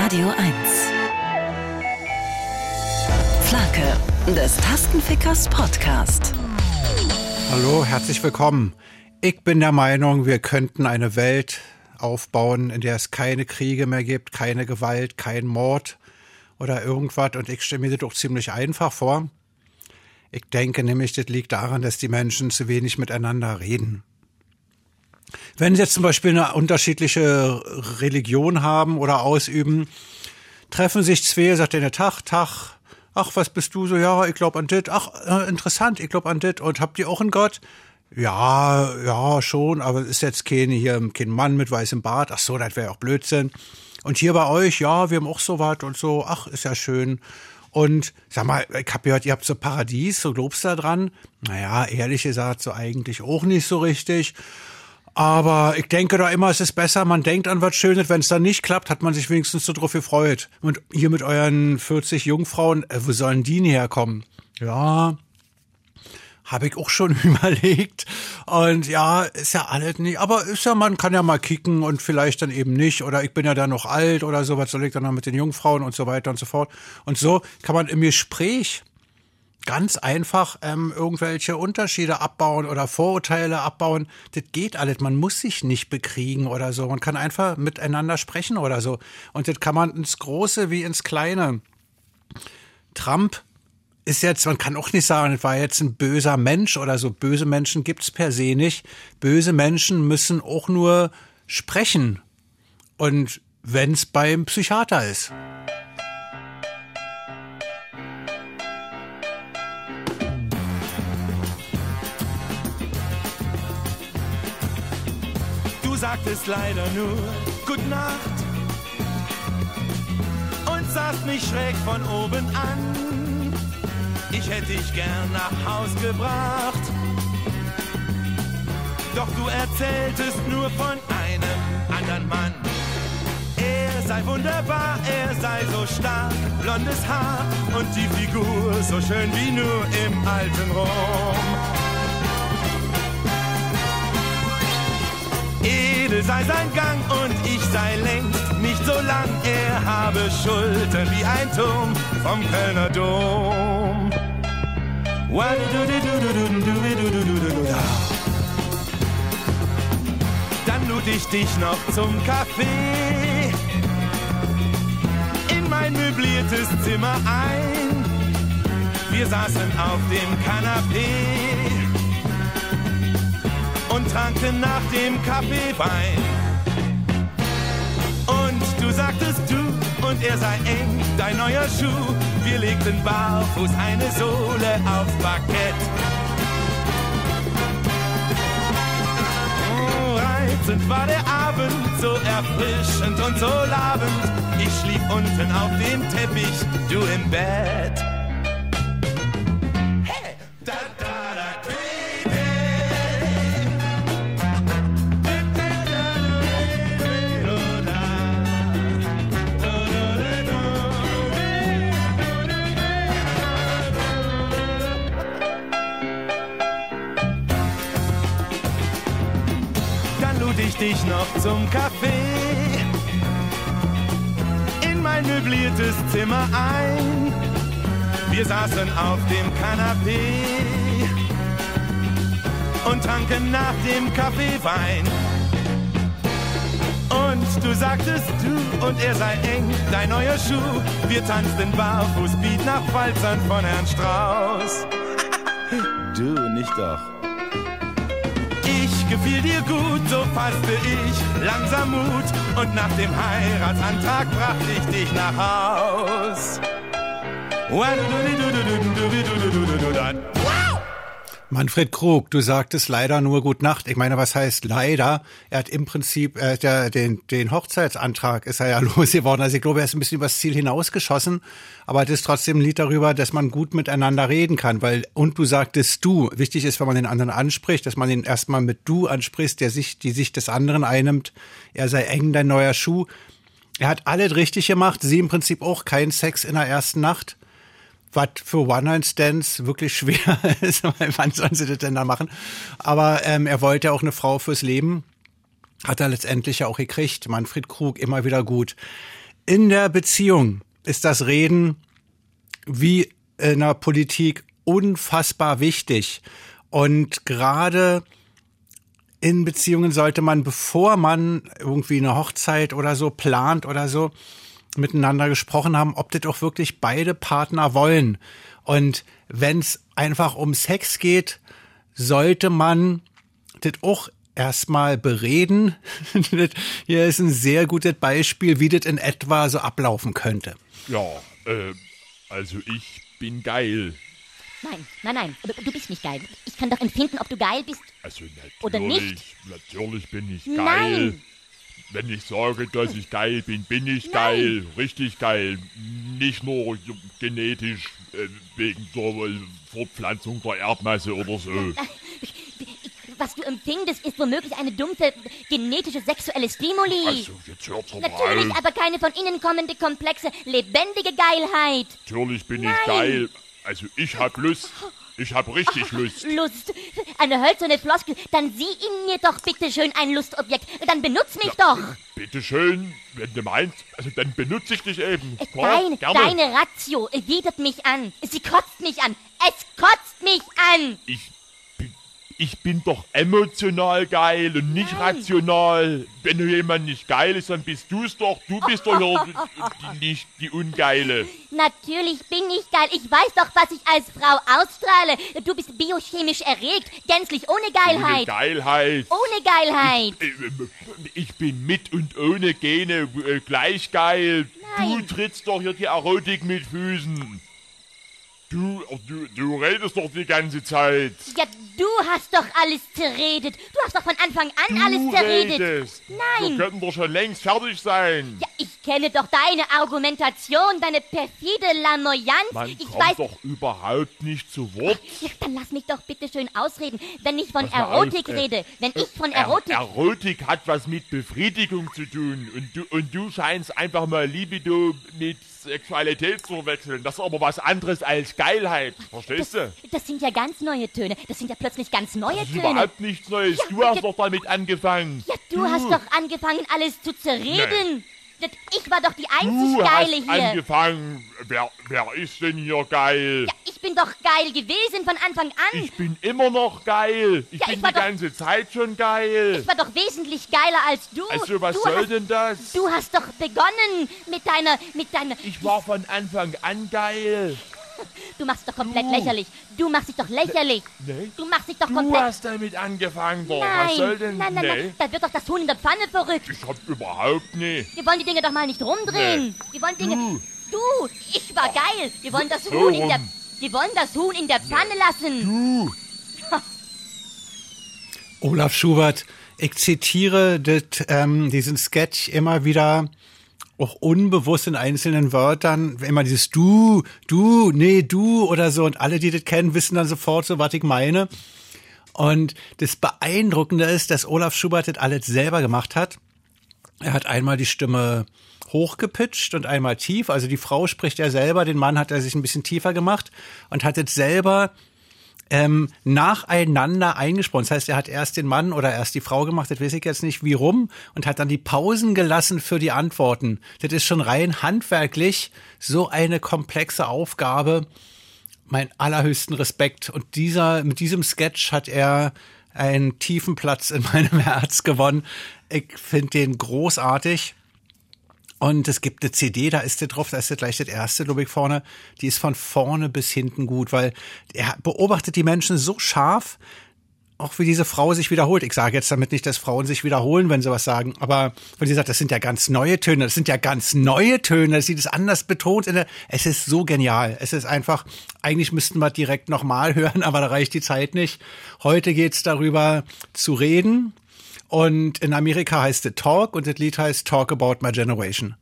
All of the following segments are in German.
Radio 1. Flake des Tastenfickers Podcast. Hallo, herzlich willkommen. Ich bin der Meinung, wir könnten eine Welt aufbauen, in der es keine Kriege mehr gibt, keine Gewalt, kein Mord oder irgendwas. Und ich stelle mir das doch ziemlich einfach vor. Ich denke nämlich, das liegt daran, dass die Menschen zu wenig miteinander reden. Wenn sie jetzt zum Beispiel eine unterschiedliche Religion haben oder ausüben, treffen sich zwei, sagt der Tag, Tag, ach, was bist du so? Ja, ich glaube an dit. Ach, äh, interessant, ich glaube an dit. Und habt ihr auch einen Gott? Ja, ja, schon, aber ist jetzt kein, hier, kein Mann mit weißem Bart. Ach so, das wäre auch Blödsinn. Und hier bei euch, ja, wir haben auch so was und so. Ach, ist ja schön. Und sag mal, ich hab gehört, ihr habt so Paradies, so glaubst du da dran? Naja, ehrlich gesagt, so eigentlich auch nicht so richtig. Aber ich denke da immer, es ist besser, man denkt an was Schönes. Wenn es dann nicht klappt, hat man sich wenigstens so drauf gefreut. Und hier mit euren 40 Jungfrauen, äh, wo sollen die näher kommen? Ja, habe ich auch schon überlegt. Und ja, ist ja alles nicht. Aber ist ja, man kann ja mal kicken und vielleicht dann eben nicht. Oder ich bin ja dann noch alt oder so, was soll ich dann noch mit den Jungfrauen und so weiter und so fort. Und so kann man im Gespräch ganz einfach ähm, irgendwelche Unterschiede abbauen oder Vorurteile abbauen. Das geht alles. Man muss sich nicht bekriegen oder so. Man kann einfach miteinander sprechen oder so. Und das kann man ins Große wie ins Kleine. Trump ist jetzt, man kann auch nicht sagen, es war jetzt ein böser Mensch oder so. Böse Menschen gibt's per se nicht. Böse Menschen müssen auch nur sprechen. Und wenn's beim Psychiater ist. Sagtest leider nur Gute Nacht und sahst mich schräg von oben an. Ich hätte dich gern nach Haus gebracht. Doch du erzähltest nur von einem anderen Mann. Er sei wunderbar, er sei so stark, blondes Haar und die Figur so schön wie nur im alten Rom. Edel sei sein Gang und ich sei längst nicht so lang. Er habe Schultern wie ein Turm vom Kölner Dom. Dann lud ich dich noch zum Café in mein möbliertes Zimmer ein. Wir saßen auf dem Kanapee und tranken nach dem Kaffee Wein. Und du sagtest du und er sei eng, dein neuer Schuh. Wir legten barfuß eine Sohle aufs Parkett. Oh, reizend war der Abend, so erfrischend und so labend. Ich schlief unten auf dem Teppich, du im Bett. Dich noch zum Café in mein möbliertes Zimmer ein. Wir saßen auf dem Kanapee und tranken nach dem Kaffee Wein. Und du sagtest du und er sei eng, dein neuer Schuh. Wir tanzten barfuß Beat nach Walzern von Herrn Strauß. du nicht doch gefiel dir gut, so fasste ich langsam Mut und nach dem Heiratsantrag brachte ich dich nach Haus. Manfred Krug, du sagtest leider nur Gut Nacht. Ich meine, was heißt leider? Er hat im Prinzip äh, der, den, den Hochzeitsantrag ist er ja losgeworden. Also ich glaube, er ist ein bisschen übers Ziel hinausgeschossen, aber es ist trotzdem ein Lied darüber, dass man gut miteinander reden kann. Weil, und du sagtest du, wichtig ist, wenn man den anderen anspricht, dass man ihn erstmal mit du anspricht, der sich, die Sicht des anderen einnimmt. Er sei eng dein neuer Schuh. Er hat alles richtig gemacht, sie im Prinzip auch kein Sex in der ersten Nacht was für One-Night-Stands wirklich schwer ist, weil wann sollen sie das denn da machen? Aber ähm, er wollte auch eine Frau fürs Leben, hat er letztendlich ja auch gekriegt. Manfred Krug immer wieder gut. In der Beziehung ist das Reden wie in der Politik unfassbar wichtig. Und gerade in Beziehungen sollte man, bevor man irgendwie eine Hochzeit oder so plant oder so, miteinander gesprochen haben, ob das auch wirklich beide Partner wollen. Und wenn es einfach um Sex geht, sollte man das auch erstmal bereden. Hier ist ein sehr gutes Beispiel, wie das in etwa so ablaufen könnte. Ja, äh, also ich bin geil. Nein, nein, nein, du bist nicht geil. Ich kann doch empfinden, ob du geil bist. Also natürlich, Oder nicht? natürlich bin ich geil. Nein. Wenn ich sage, dass ich geil bin, bin ich Nein. geil, richtig geil. Nicht nur genetisch äh, wegen der äh, Fortpflanzung der Erdmasse oder so. Was du empfindest, ist womöglich eine dumpfe genetische sexuelle Stimuli. Also jetzt hört's mal Natürlich, auf. aber keine von innen kommende, komplexe, lebendige Geilheit. Natürlich bin Nein. ich geil. Also ich hab Lust. Ich hab richtig Lust. Lust. Eine hölzerne Floskel. Dann sieh in mir doch bitte schön ein Lustobjekt. Dann benutz mich doch. Bitteschön, wenn du meinst, also dann benutze ich dich eben. Klar, Dein, gerne. deine Ratio widert mich an. Sie kotzt mich an. Es kotzt mich an. Ich, ich bin doch emotional geil und nicht Nein. rational. Wenn jemand nicht geil ist, dann bist du's doch. Du bist doch die, nicht die Ungeile. Natürlich bin ich geil. Ich weiß doch, was ich als Frau ausstrahle. Du bist biochemisch erregt. Gänzlich ohne Ohne Geilheit. Geilheit. Ohne Geilheit. Äh, äh, Ich bin mit und ohne Gene äh, gleich geil. Nein. Du trittst doch hier die Erotik mit Füßen. Du, du, du redest doch die ganze Zeit. Ja, du hast doch alles zerredet. Du hast doch von Anfang an Du alles zerredet. redest. Nein. Wir könnten doch schon längst fertig sein. Ja, ich kenne doch deine Argumentation, deine perfide Lamoyanz. Man ich kommt weiß. doch überhaupt nicht zu Wort. Ja, dann lass mich doch bitte schön ausreden. Wenn ich von mal Erotik auf, äh, rede, wenn ich von Er Erotik. Erotik hat was mit Befriedigung zu tun. Und du, und du scheinst einfach mal Libido mit Sexualität zu verwechseln. Das ist aber was anderes als Geilheit. Verstehst du? Das sind ja ganz neue Töne. Das sind ja plötzlich ganz neue Das ist Töne. überhaupt nichts Neues. Ja, du hast doch damit angefangen. Ja, du hast doch angefangen, alles zu zerreden. Das- Ich war doch die einzig Du Geile hast hier. angefangen. Wer, wer ist denn hier geil? Ja, ich bin doch geil gewesen von Anfang an. Ich bin immer noch geil. Ich Ja, bin ich die doch- ganze Zeit schon geil. Ich war doch wesentlich geiler als du. Also was du soll hast, denn das? Du hast doch begonnen mit deiner, mit deiner. Ich war von Anfang an geil. Du machst dich doch komplett Du. lächerlich. Du machst dich doch lächerlich. Nee. Du machst dich doch Du komplett. hast damit angefangen, nein, Was soll denn? nein, nein, nee. nein. Da wird doch das Huhn in der Pfanne verrückt. Ich hab überhaupt nicht. Wir wollen die Dinge doch mal nicht rumdrehen. Wir wollen Dinge. Du. Du, ich war geil. Wir wollen das Huhn in der. Wir wollen das Huhn in der Pfanne lassen. Du. Olaf Schubert, ich zitiere das, ähm, diesen Sketch immer wieder, auch unbewusst in einzelnen Wörtern, immer dieses du, du, nee, du oder so. Und alle, die das kennen, wissen dann sofort so, was ich meine. Und das Beeindruckende ist, dass Olaf Schubert das alles selber gemacht hat. Er hat einmal die Stimme hochgepitcht und einmal tief. Also die Frau spricht er selber, den Mann hat er sich ein bisschen tiefer gemacht und hat jetzt selber ähm, nacheinander eingesprochen. Das heißt, er hat erst den Mann oder erst die Frau gemacht, das weiß ich jetzt nicht wie rum, und hat dann die Pausen gelassen für die Antworten. Das ist schon rein handwerklich so eine komplexe Aufgabe. Mein allerhöchsten Respekt. Und dieser, mit diesem Sketch hat er einen tiefen Platz in meinem Herz gewonnen. Ich finde den großartig. Und es gibt eine CD, da ist der drauf, da ist der gleich das erste, glaube ich, vorne. Die ist von vorne bis hinten gut, weil er beobachtet die Menschen so scharf, auch wie diese Frau sich wiederholt. Ich sage jetzt damit nicht, dass Frauen sich wiederholen, wenn sie was sagen, aber wenn sie sagt, das sind ja ganz neue Töne, das sind ja ganz neue Töne, sie das anders betont. Der, es ist so genial. Es ist einfach, eigentlich müssten wir direkt nochmal hören, aber da reicht die Zeit nicht. Heute geht's darüber zu reden. Und in Amerika heißt es Talk und das Lied heißt Talk About My Generation.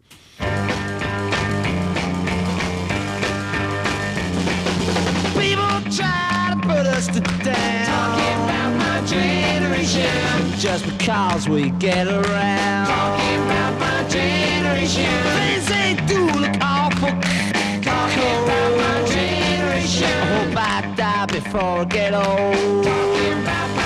Just because we get around. Talking about my generation. Things they do look awful. Talking about my generation. I hope I die before I get old. Talking about my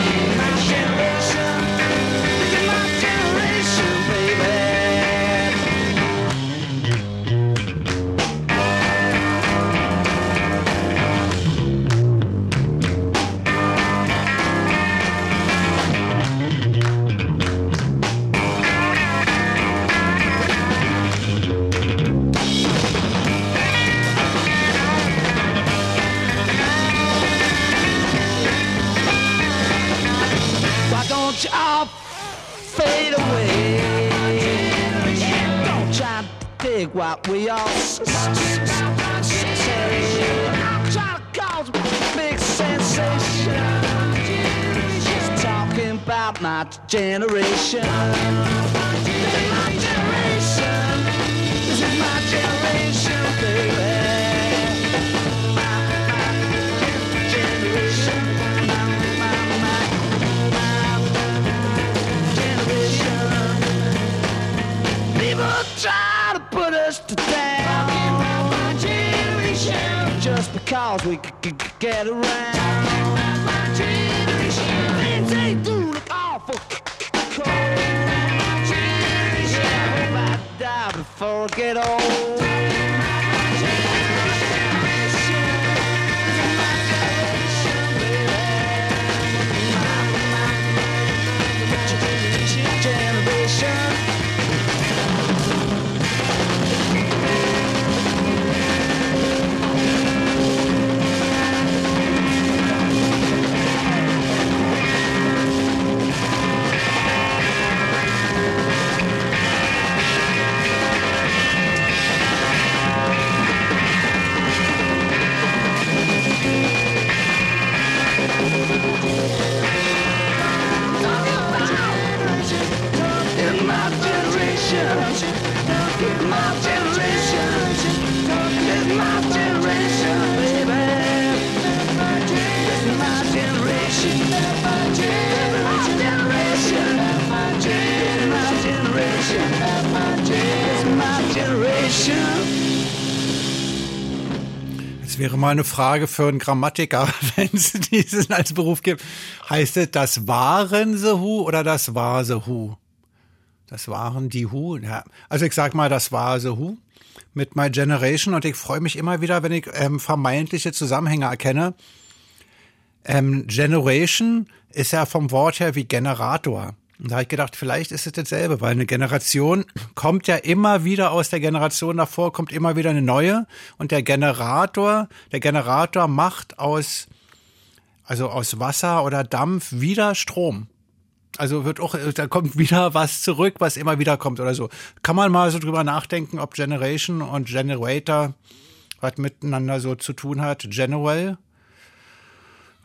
What we all say. To cause a big sensation. Talking about my generation. This is my generation. My generation. People try to put us to down. My generation. Just because we c- c- c- get around. My generation. Things they do look awful c- c- cold. My generation. I hope I die before I get old. Wäre mal eine Frage für einen Grammatiker, wenn es diesen als Beruf gibt. Heißt es, das waren the Who oder das war the Who? Das waren die Who. Ja. Also ich sag mal, das war the Who mit My Generation und ich freue mich immer wieder, wenn ich ähm, vermeintliche Zusammenhänge erkenne. Ähm, Generation ist ja vom Wort her wie Generator. Und da habe ich gedacht, vielleicht ist es dasselbe, weil eine Generation kommt ja immer wieder aus der Generation davor, kommt immer wieder eine neue. Und der Generator, der Generator macht aus, also aus Wasser oder Dampf wieder Strom. Also wird auch, da kommt wieder was zurück, was immer wieder kommt oder so. Kann man mal so drüber nachdenken, ob Generation und Generator was miteinander so zu tun hat. General.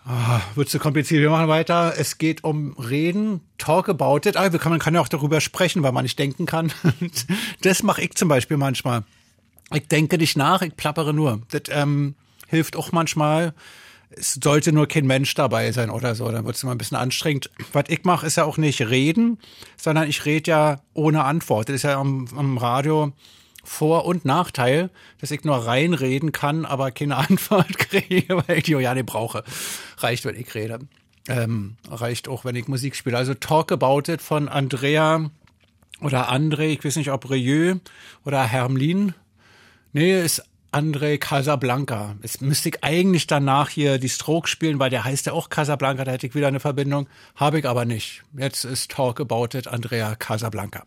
Ah, wird zu kompliziert. Wir machen weiter. Es geht um Reden, talk about it. Ah, man kann ja auch darüber sprechen, weil man nicht denken kann. Das mache ich zum Beispiel manchmal. Ich denke nicht nach, ich plappere nur. Das ähm, hilft auch manchmal. Es sollte nur kein Mensch dabei sein oder so, dann wird es immer ein bisschen anstrengend. Was ich mache, ist ja auch nicht reden, sondern ich rede ja ohne Antwort. Das ist ja am, am Radio Vor- und Nachteil, dass ich nur reinreden kann, aber keine Antwort kriege, weil ich die ja nicht brauche. Reicht, wenn ich rede. Ähm, reicht auch, wenn ich Musik spiele. Also Talk About It von Andrea oder André, ich weiß nicht, ob Rieu oder Hermlin. Nee, ist André Casablanca. Jetzt müsste ich eigentlich danach hier die Stroke spielen, weil der heißt ja auch Casablanca, da hätte ich wieder eine Verbindung. Habe ich aber nicht. Jetzt ist Talk About It Andrea Casablanca.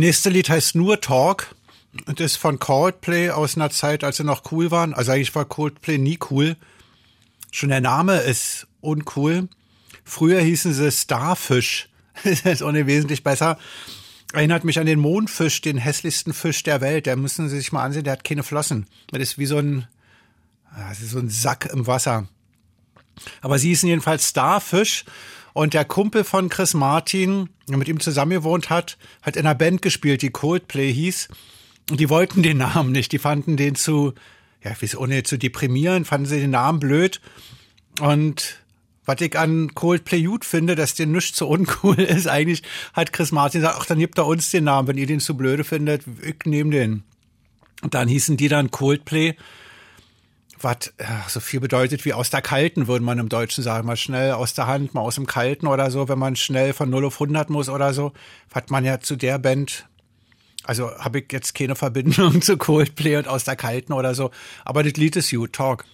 Nächste Lied heißt nur Talk und ist von Coldplay aus einer Zeit, als sie noch cool waren. Also eigentlich war Coldplay nie cool. Schon der Name ist uncool. Früher hießen sie Starfish. Das ist nicht wesentlich besser. Erinnert mich an den Mondfisch, den hässlichsten Fisch der Welt. Der müssen Sie sich mal ansehen, der hat keine Flossen. Das ist wie so ein, das ist so ein Sack im Wasser. Aber sie hießen jedenfalls Starfish. Und der Kumpel von Chris Martin, der mit ihm zusammen gewohnt hat, hat in einer Band gespielt, die Coldplay hieß. Und die wollten den Namen nicht. Die fanden den zu, ja, wie ohne zu deprimieren, fanden sie den Namen blöd. Und was ich an Coldplay gut finde, dass der nichts so uncool ist, eigentlich hat Chris Martin gesagt, ach, dann gebt er uns den Namen, wenn ihr den zu blöde findet, ich nehme den. Und dann hießen die dann Coldplay was äh, so viel bedeutet wie aus der Kalten, würde man im Deutschen sagen. Mal schnell aus der Hand, mal aus dem Kalten oder so, wenn man schnell von 0 auf 100 muss oder so. Hat man ja zu der Band, also habe ich jetzt keine Verbindung zu Coldplay und aus der Kalten oder so. Aber das Lied ist gut, Talk.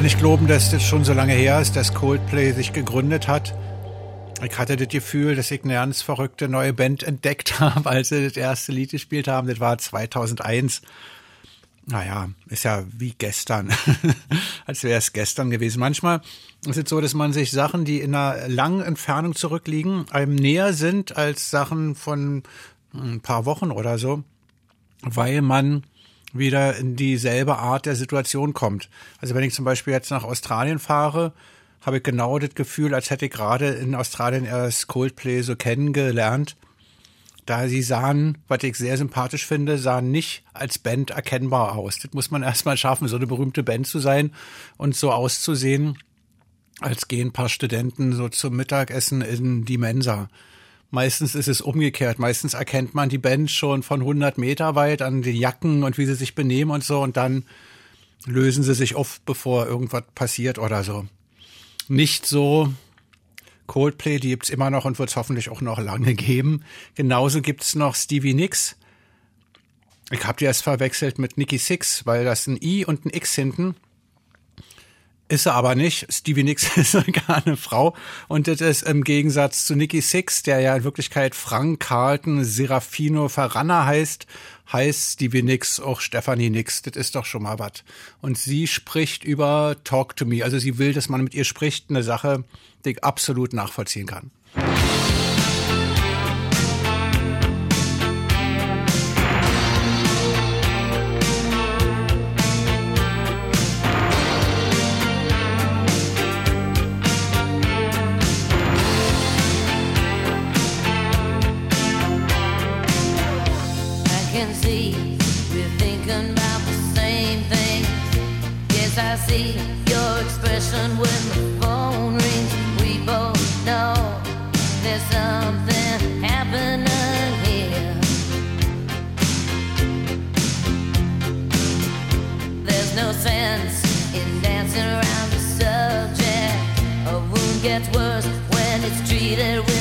Gar nicht glauben, dass das schon so lange her ist, dass Coldplay sich gegründet hat. Ich hatte das Gefühl, dass ich eine ganz verrückte neue Band entdeckt habe, als sie das erste Lied gespielt haben. Das war 2001. Naja, ist ja wie gestern, als wäre es gestern gewesen. Manchmal ist es so, dass man sich Sachen, die in einer langen Entfernung zurückliegen, einem näher sind als Sachen von ein paar Wochen oder so, weil man wieder in dieselbe Art der Situation kommt. Also wenn ich zum Beispiel jetzt nach Australien fahre, habe ich genau das Gefühl, als hätte ich gerade in Australien erst Coldplay so kennengelernt. Da sie sahen, was ich sehr sympathisch finde, sahen nicht als Band erkennbar aus. Das muss man erstmal schaffen, so eine berühmte Band zu sein und so auszusehen, als gehen ein paar Studenten so zum Mittagessen in die Mensa. Meistens ist es umgekehrt. Meistens erkennt man die Band schon von 100 Meter weit an den Jacken und wie sie sich benehmen und so und dann lösen sie sich auf, bevor irgendwas passiert oder so. Nicht so Coldplay, die gibt's immer noch und wird's hoffentlich auch noch lange geben. Genauso gibt's noch Stevie Nicks. Ich hab die erst verwechselt mit Nicky Six, weil das ein I und ein X hinten. Ist er aber nicht. Stevie Nicks ist gar eine Frau. Und das ist im Gegensatz zu Nicky Six, der ja in Wirklichkeit Frank Carlton Serafino Ferranna heißt, heißt Stevie Nicks auch Stephanie Nicks. Das ist doch schon mal was. Und sie spricht über Talk to Me. Also sie will, dass man mit ihr spricht. Eine Sache, die ich absolut nachvollziehen kann. Gets worse when it's treated with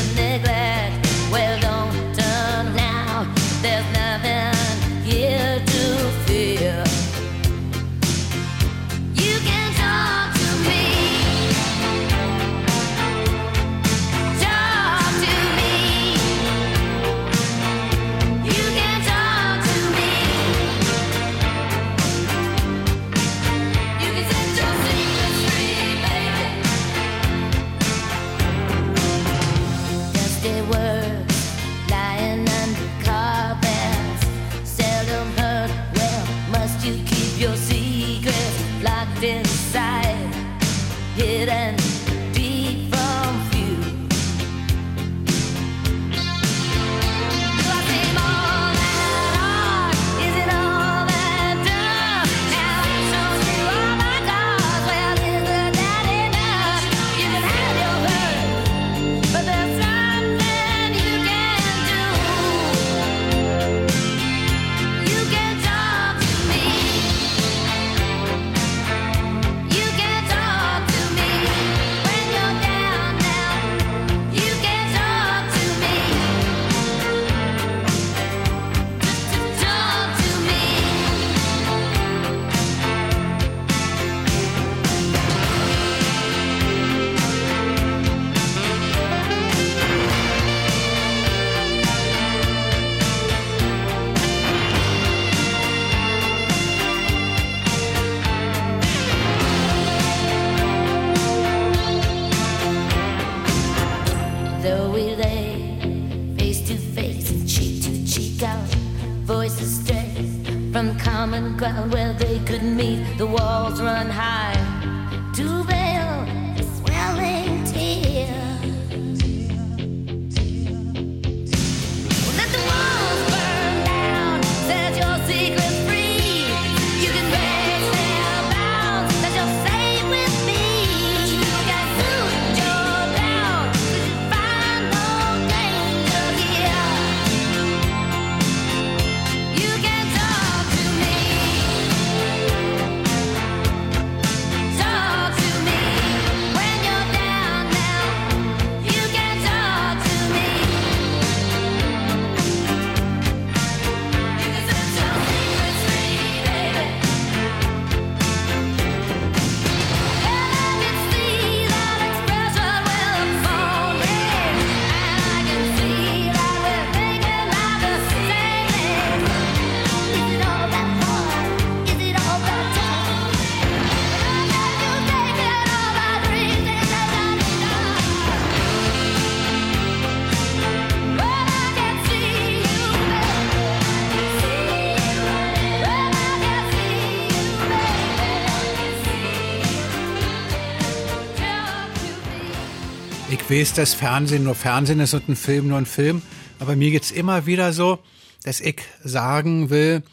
Ich weiß, dass Fernsehen nur Fernsehen ist und ein Film nur ein Film. Aber mir geht's immer wieder so, dass ich sagen will,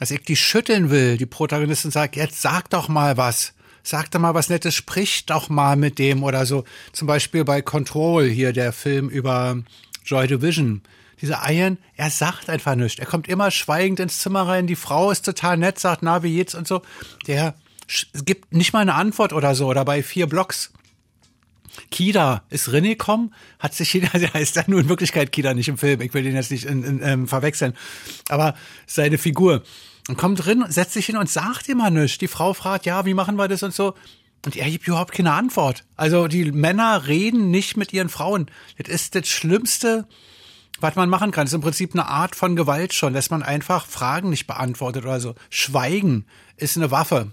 dass ich die schütteln will. Die Protagonistin sagt, jetzt sag doch mal was. Sag doch mal was Nettes, sprich doch mal mit dem oder so. Zum Beispiel bei Control hier, der Film über Joy Division. Dieser Iron, er sagt einfach nichts. Er kommt immer schweigend ins Zimmer rein. Die Frau ist total nett, sagt, na, wie geht's und so. Der gibt nicht mal eine Antwort oder so. Oder bei vier Blocks. Kida ist reingekommen, hat sich jeder, der heißt ja nur in Wirklichkeit Kida, nicht im Film, ich will den jetzt nicht in, in, ähm, verwechseln, aber seine Figur. Und kommt drin, setzt sich hin und sagt immer nichts. Die Frau fragt, ja, wie machen wir das und so. Und er gibt überhaupt keine Antwort. Also die Männer reden nicht mit ihren Frauen. Das ist das Schlimmste, was man machen kann. Das ist im Prinzip eine Art von Gewalt schon, dass man einfach Fragen nicht beantwortet oder so. Schweigen ist eine Waffe.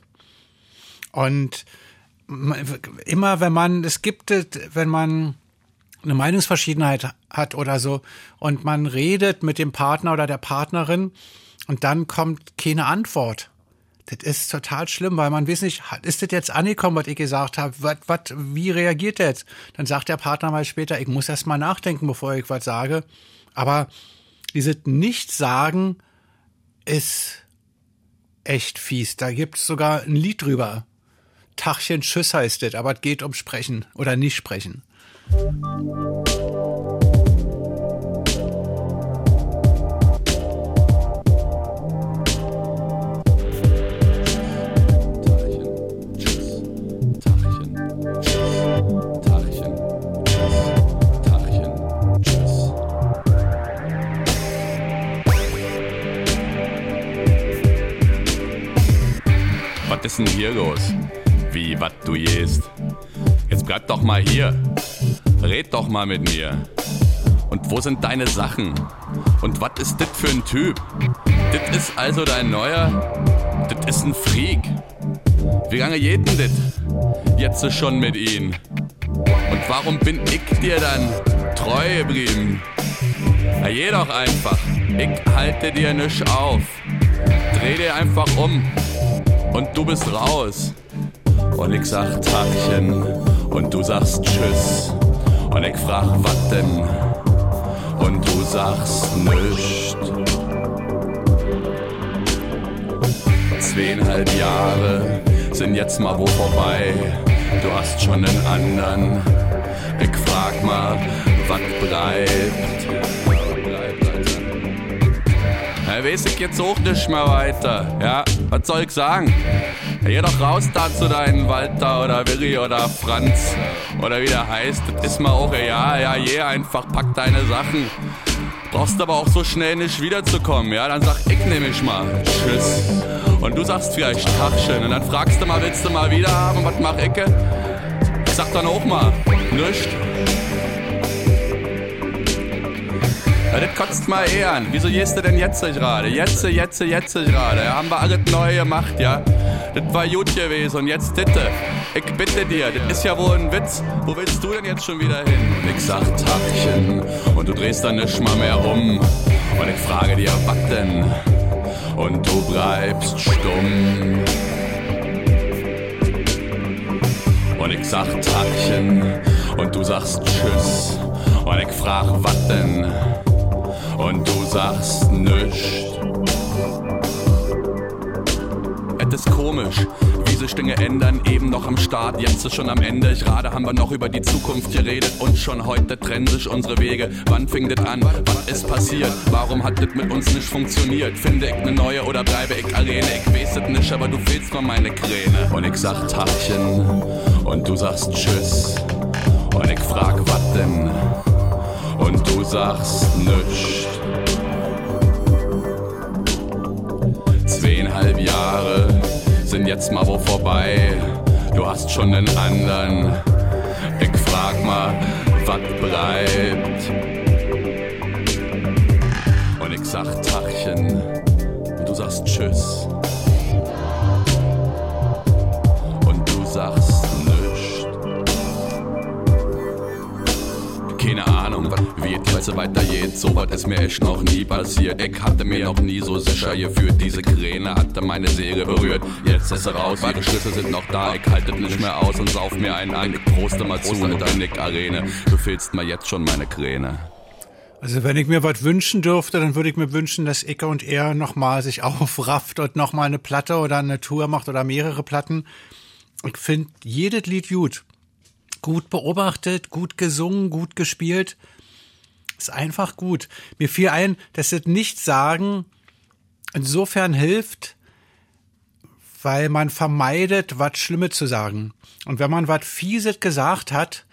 Und immer wenn man, es gibt, wenn man eine Meinungsverschiedenheit hat oder so und man redet mit dem Partner oder der Partnerin und dann kommt keine Antwort. Das ist total schlimm, weil man weiß nicht, ist das jetzt angekommen, was ich gesagt habe? Was, was, wie reagiert der jetzt? Dann sagt der Partner mal später, ich muss erst mal nachdenken, bevor ich was sage. Aber dieses Nichtsagen ist echt fies. Da gibt's sogar ein Lied drüber. Tachchen Tschüss heißt es, aber es geht um Sprechen oder nicht sprechen. Was ist denn hier los? Wie, was du gehst? Jetzt bleib doch mal hier. Red doch mal mit mir. Und wo sind deine Sachen? Und was ist das für ein Typ? Das ist also dein neuer? Das ist ein Freak. Wie lange geht denn das? Jetzt schon mit ihm. Und warum bin ich dir dann treu geblieben? Na, geh doch einfach. Ich halte dir nicht auf. Dreh dir einfach um und du bist raus. Und ich sag Tagchen und du sagst Tschüss. Und ich frag, was denn? Und du sagst nüscht. Zweieinhalb Jahre sind jetzt mal wo vorbei. Du hast schon einen anderen. Ich frag mal, was bleibt? Na, weiß ich jetzt auch nicht mehr weiter. Ja, was soll ich sagen? Ja, geh doch raus da zu deinen Walter oder Willi oder Franz oder wie der heißt. Das ist mir auch egal. Ja, je einfach, pack deine Sachen. Brauchst aber auch so schnell nicht wiederzukommen, ja? Dann sag ich nämlich mal Tschüss. Und du sagst vielleicht Tachchen. Und dann fragst du mal, willst du mal wieder haben? Was mach ich? Ich sag dann auch mal, nischt. Ja, das kotzt mal eh an. Wieso gehst du denn jetzt gerade? Jetzt, jetzt, jetzt gerade. Ja, haben wir alles neu gemacht, ja? Das war gut gewesen und jetzt bitte. Ich bitte dir, das ist ja wohl ein Witz. Wo willst du denn jetzt schon wieder hin? Ich sag Tachchen und du drehst dann nicht mal mehr um. Und ich frage dir, was denn? Und du bleibst stumm. Und ich sag Tachchen und du sagst Tschüss. Und ich frag, was denn? Und du sagst nüscht. Es ist komisch, wie sich Dinge ändern, eben noch am Start, jetzt ist schon am Ende. Gerade haben wir noch über die Zukunft geredet und schon heute trennen sich unsere Wege. Wann fing das an? Was ist passiert? Warum hat das mit uns nicht funktioniert? Finde ich eine neue oder bleibe ich Arene? Ich weiß es nicht, aber du fehlst nur meine Kräne. Und ich sag Tachchen und du sagst Tschüss. Und ich frag, was denn? Und du sagst nüscht. Zweieinhalb Jahre sind jetzt mal wo vorbei. Du hast schon einen anderen. Ich frag mal, was bleibt? Und ich sag Tachchen und du sagst Tschüss. Jetzt weitergeht. So was ist mir echt noch nie passiert. Ich hatte mir noch nie so sicher gefühlt. Diese Kräne hatte meine Seele berührt. Jetzt ist sie raus, ihre Schlüssel sind noch da. Ich halte nicht mehr aus und sauf mir einen an. Ich mal zu mit der Nick Arene. Du fehlst mir jetzt schon meine Kräne. Also wenn ich mir was wünschen dürfte, dann würde ich mir wünschen, dass Icke und er nochmal sich aufrafft und nochmal eine Platte oder eine Tour macht oder mehrere Platten. Ich finde jedes Lied gut. Gut beobachtet, gut gesungen, gut gespielt. Ist einfach gut. Mir fiel ein, dass das Nicht-Sagen insofern hilft, weil man vermeidet, was Schlimmes zu sagen. Und wenn man was Fieses gesagt hat,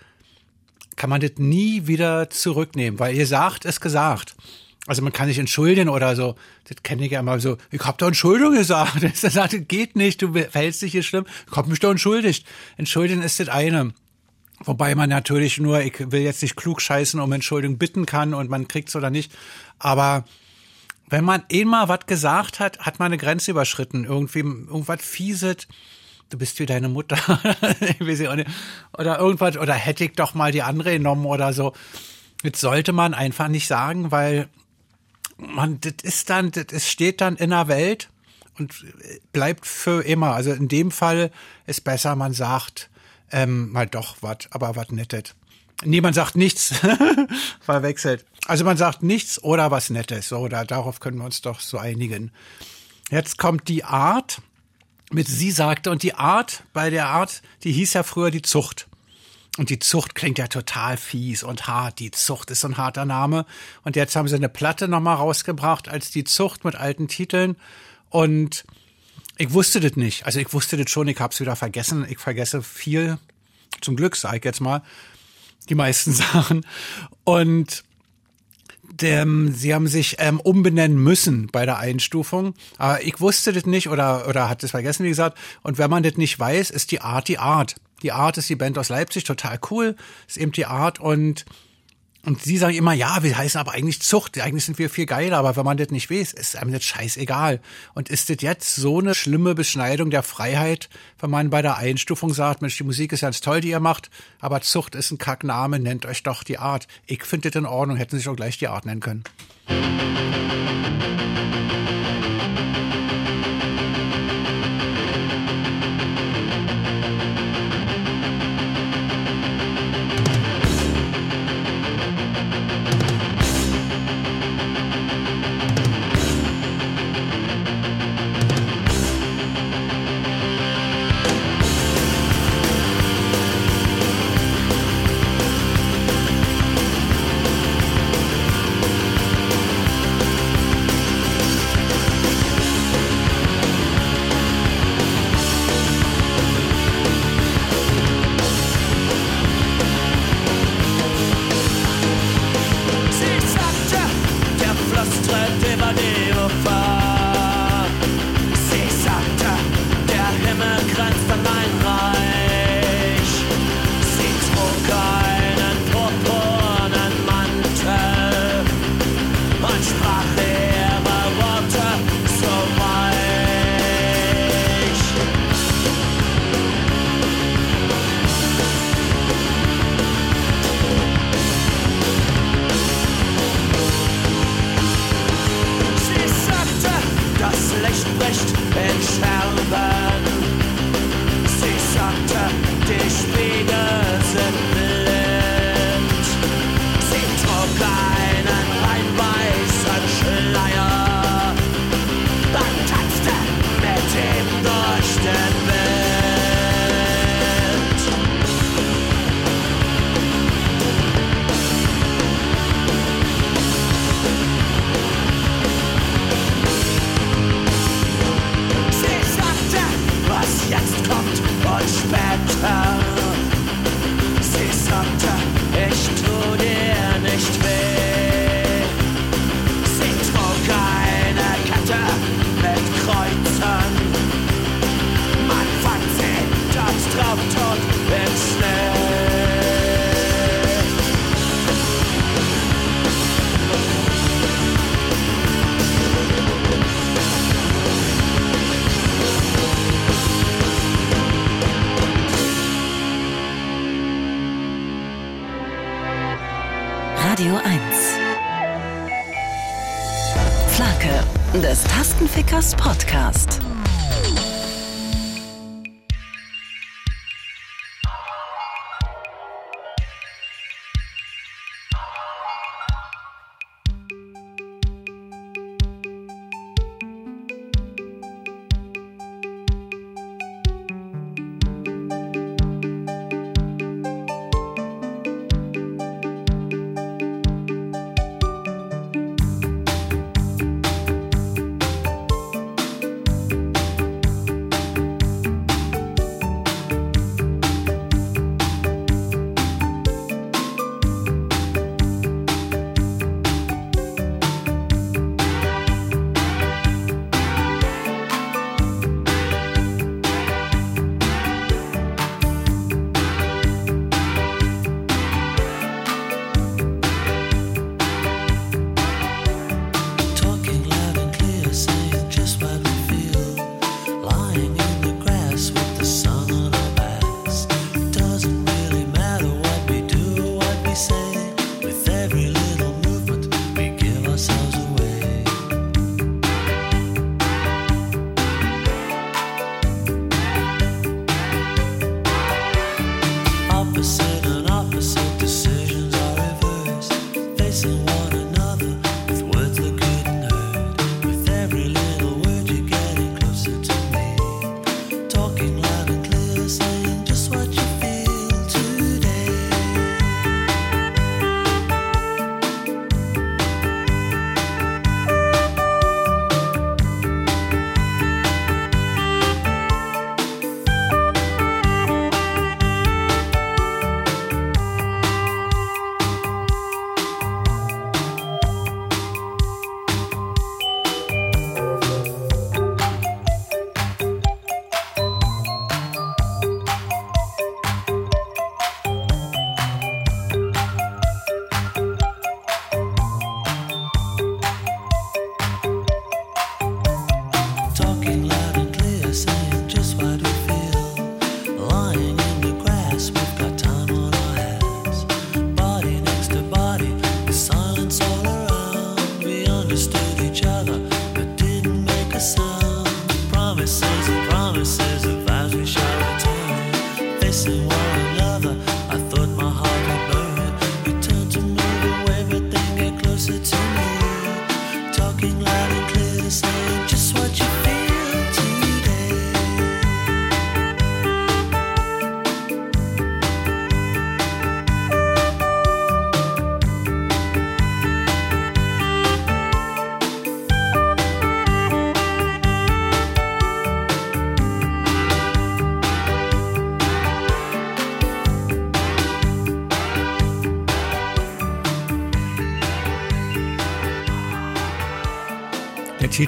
kann man das nie wieder zurücknehmen, weil ihr sagt, ist gesagt. Also man kann sich entschuldigen oder so. Das kenne ich ja immer so. Ich hab doch Entschuldigung gesagt. Das geht nicht. Du verhältst dich hier schlimm. Ich hab mich doch entschuldigt. Entschuldigen ist das eine. Wobei man natürlich nur, ich will jetzt nicht klug scheißen, um Entschuldigung bitten kann und man kriegt's oder nicht. Aber wenn man einmal was gesagt hat, hat man eine Grenze überschritten. Irgendwie irgendwas fieset. Du bist wie deine Mutter. Oder irgendwas. Oder hätte ich doch mal die andere genommen oder so. Das sollte man einfach nicht sagen, weil man, das ist dann, das steht dann in der Welt und bleibt für immer. Also in dem Fall ist besser, man sagt ähm, mal doch was, aber was Nettes. Nee, man sagt nichts. Verwechselt. Also man sagt nichts oder was Nettes. So, da, darauf können wir uns doch so einigen. Jetzt kommt die Art mit sie sagte und die Art, bei der Art, die hieß ja früher die Zucht. Und die Zucht klingt ja total fies und hart. Die Zucht ist so ein harter Name. Und jetzt haben sie eine Platte nochmal rausgebracht als die Zucht mit alten Titeln. Und ich wusste das nicht. Also ich wusste das schon, ich hab's wieder vergessen. Ich vergesse viel. Zum Glück, sag ich jetzt mal. Die meisten Sachen. Und dem, sie haben sich ähm, umbenennen müssen bei der Einstufung. Aber ich wusste das nicht oder, oder hat es vergessen, wie gesagt. Und wenn man das nicht weiß, ist die Art die Art. Die Art ist die Band aus Leipzig, total cool. Ist eben die Art und und sie sagen immer, ja, wir heißen aber eigentlich Zucht. Eigentlich sind wir viel geiler, aber wenn man das nicht weiß, ist einem das scheißegal. Und ist das jetzt so eine schlimme Beschneidung der Freiheit, wenn man bei der Einstufung sagt, Mensch, die Musik ist ganz toll, die ihr macht, aber Zucht ist ein Kackname, nennt euch doch die Art. Ich finde das in Ordnung, hätten sich auch gleich die Art nennen können. Radio Christ.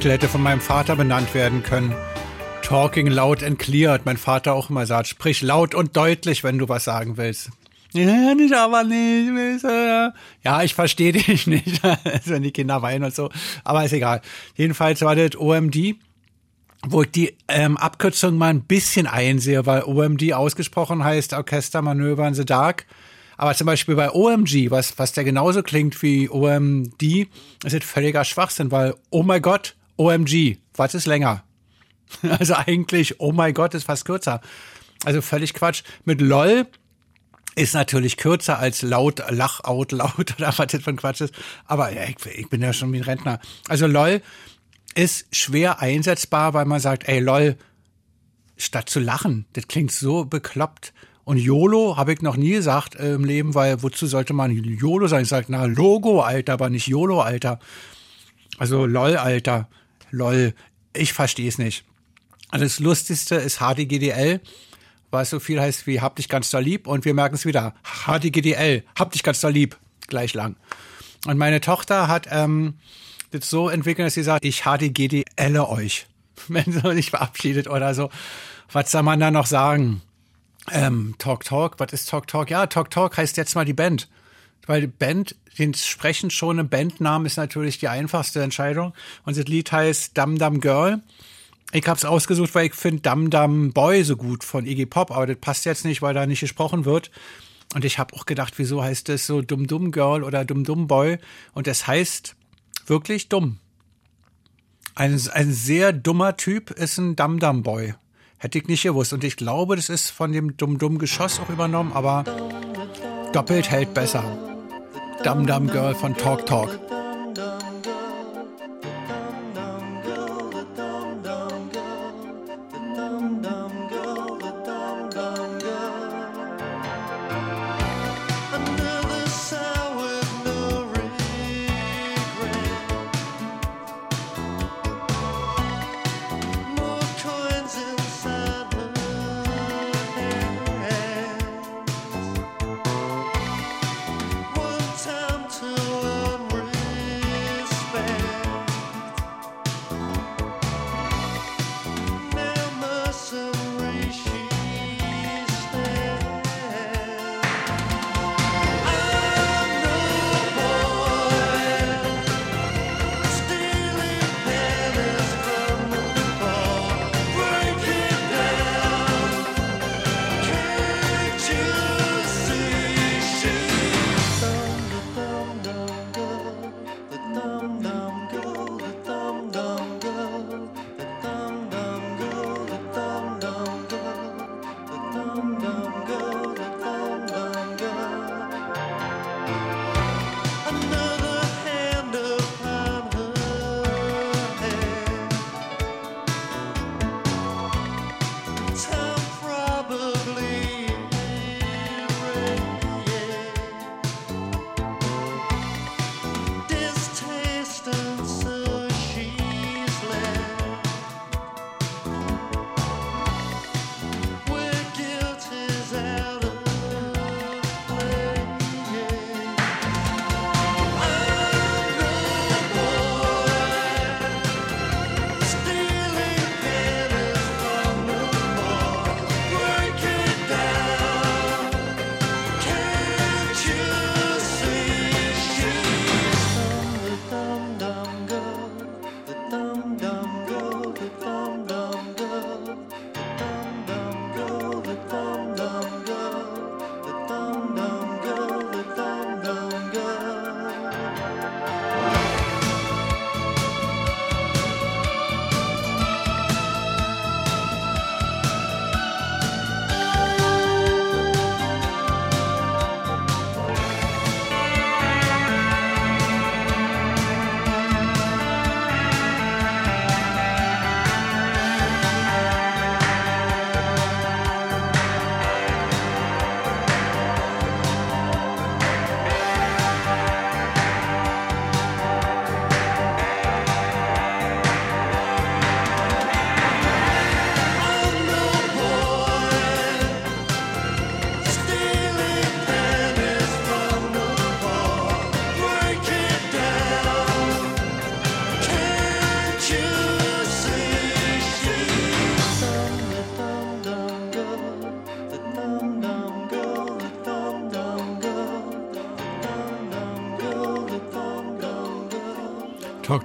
Titel hätte von meinem Vater benannt werden können. Talking loud and clear hat mein Vater auch immer gesagt. Sprich laut und deutlich, wenn du was sagen willst. Ja, nicht, aber nicht. Ja, ich verstehe dich nicht, wenn die Kinder weinen und so. Aber ist egal. Jedenfalls war das OMD, wo ich die ähm, Abkürzung mal ein bisschen einsehe, weil OMD ausgesprochen heißt Orchestermanöver in the Dark. Aber zum Beispiel bei OMG, was, was der genauso klingt wie OMD, ist das völliger Schwachsinn, weil, oh mein Gott, OMG, was ist länger? Also eigentlich, oh mein Gott, ist fast kürzer. Also völlig Quatsch. Mit LOL ist natürlich kürzer als laut, lach, out, laut oder was das für ein Quatsch ist. Aber ja, ich, ich bin ja schon wie ein Rentner. Also LOL ist schwer einsetzbar, weil man sagt, ey LOL, statt zu lachen, das klingt so bekloppt. Und YOLO habe ich noch nie gesagt äh, im Leben, weil wozu sollte man YOLO sein? Ich sage, na, Logo, Alter, aber nicht YOLO, Alter. Also LOL, Alter. LOL. Ich verstehe es nicht. Also das Lustigste ist HDGDL, was so viel heißt wie hab dich ganz doll lieb und wir merken es wieder. HDGDL, hab dich ganz doll lieb. Gleich lang. Und meine Tochter hat ähm, das so entwickelt, dass sie sagt, ich HDGDL euch. Wenn sie sich verabschiedet oder so. Was soll man da noch sagen? Ähm, Talk Talk, was ist Talk Talk? Ja, Talk Talk heißt jetzt mal die Band. Weil die Band, den Sprechen schon im Bandnamen ist natürlich die einfachste Entscheidung. Und das Lied heißt Dum Dum Girl. Ich hab's ausgesucht, weil ich finde Dum Dum Boy so gut von Iggy Pop, aber das passt jetzt nicht, weil da nicht gesprochen wird. Und ich habe auch gedacht, wieso heißt das so Dum Dum Girl oder Dum Dum Boy? Und es heißt wirklich dumm. Ein, ein sehr dummer Typ ist ein Dum Dum Boy. Hätte ich nicht gewusst. Und ich glaube, das ist von dem Dum Dum Geschoss auch übernommen, aber doppelt hält besser. Dum Dum Girl von Talk Talk.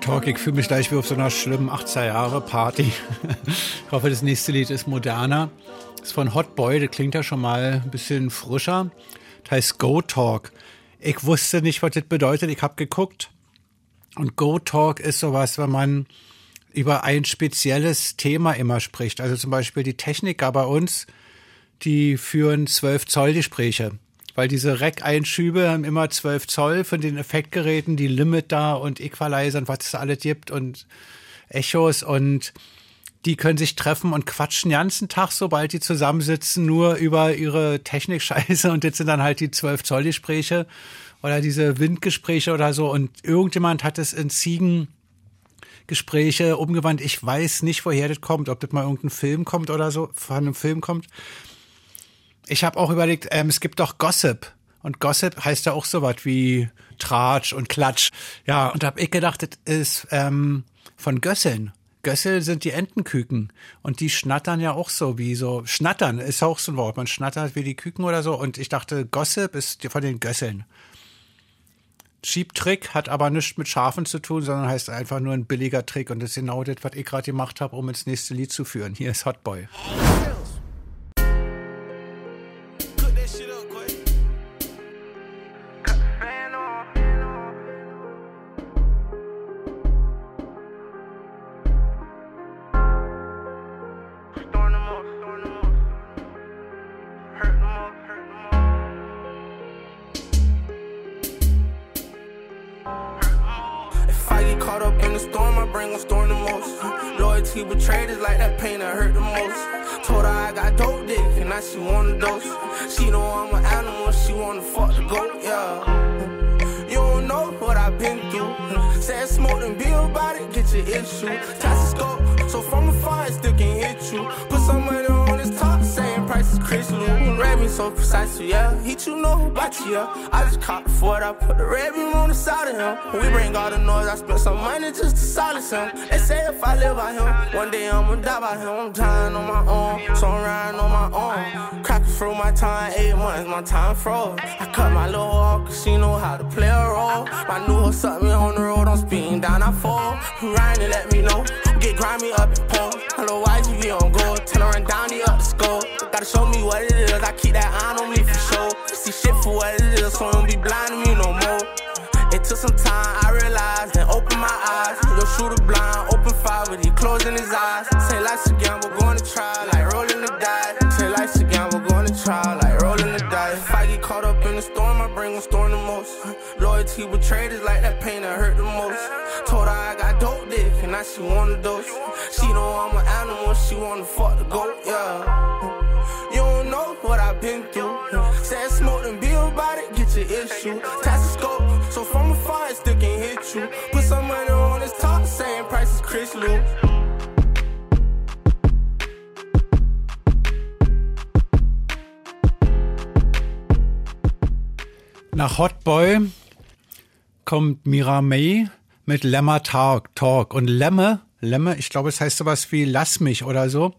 Talk ich fühle mich gleich wie auf so einer schlimmen 80er Jahre Party. ich hoffe, das nächste Lied ist moderner. Ist von Hot Boy, das klingt ja schon mal ein bisschen frischer. Das heißt Go Talk. Ich wusste nicht, was das bedeutet. Ich habe geguckt. Und Go Talk ist sowas, wenn man über ein spezielles Thema immer spricht. Also zum Beispiel die Techniker bei uns, die führen 12 Zoll Gespräche. Weil diese Rack-Einschübe haben immer 12 Zoll von den Effektgeräten, die Limiter und Equalizer und was es alles gibt und Echos und die können sich treffen und quatschen den ganzen Tag, sobald die zusammensitzen, nur über ihre Technik-Scheiße und jetzt sind dann halt die 12 Zoll Gespräche oder diese Windgespräche oder so und irgendjemand hat es in Ziegen Gespräche umgewandt. Ich weiß nicht, woher das kommt, ob das mal irgendein Film kommt oder so, von einem Film kommt. Ich habe auch überlegt, ähm, es gibt doch Gossip. Und Gossip heißt ja auch so was wie Tratsch und Klatsch. Ja, und da hab ich gedacht, das ist ähm, von Gösseln. Gössel sind die Entenküken. Und die schnattern ja auch so wie so. Schnattern ist auch so ein Wort. Man schnattert wie die Küken oder so. Und ich dachte, Gossip ist von den Gösseln. Cheap-Trick hat aber nichts mit Schafen zu tun, sondern heißt einfach nur ein billiger Trick. Und das ist genau das, was ich gerade gemacht habe, um ins nächste Lied zu führen. Hier ist Hotboy. Cook time from Mira May mit Lemma Talk, Talk. Und Lemme, Lemme, ich glaube, es heißt sowas wie Lass mich oder so.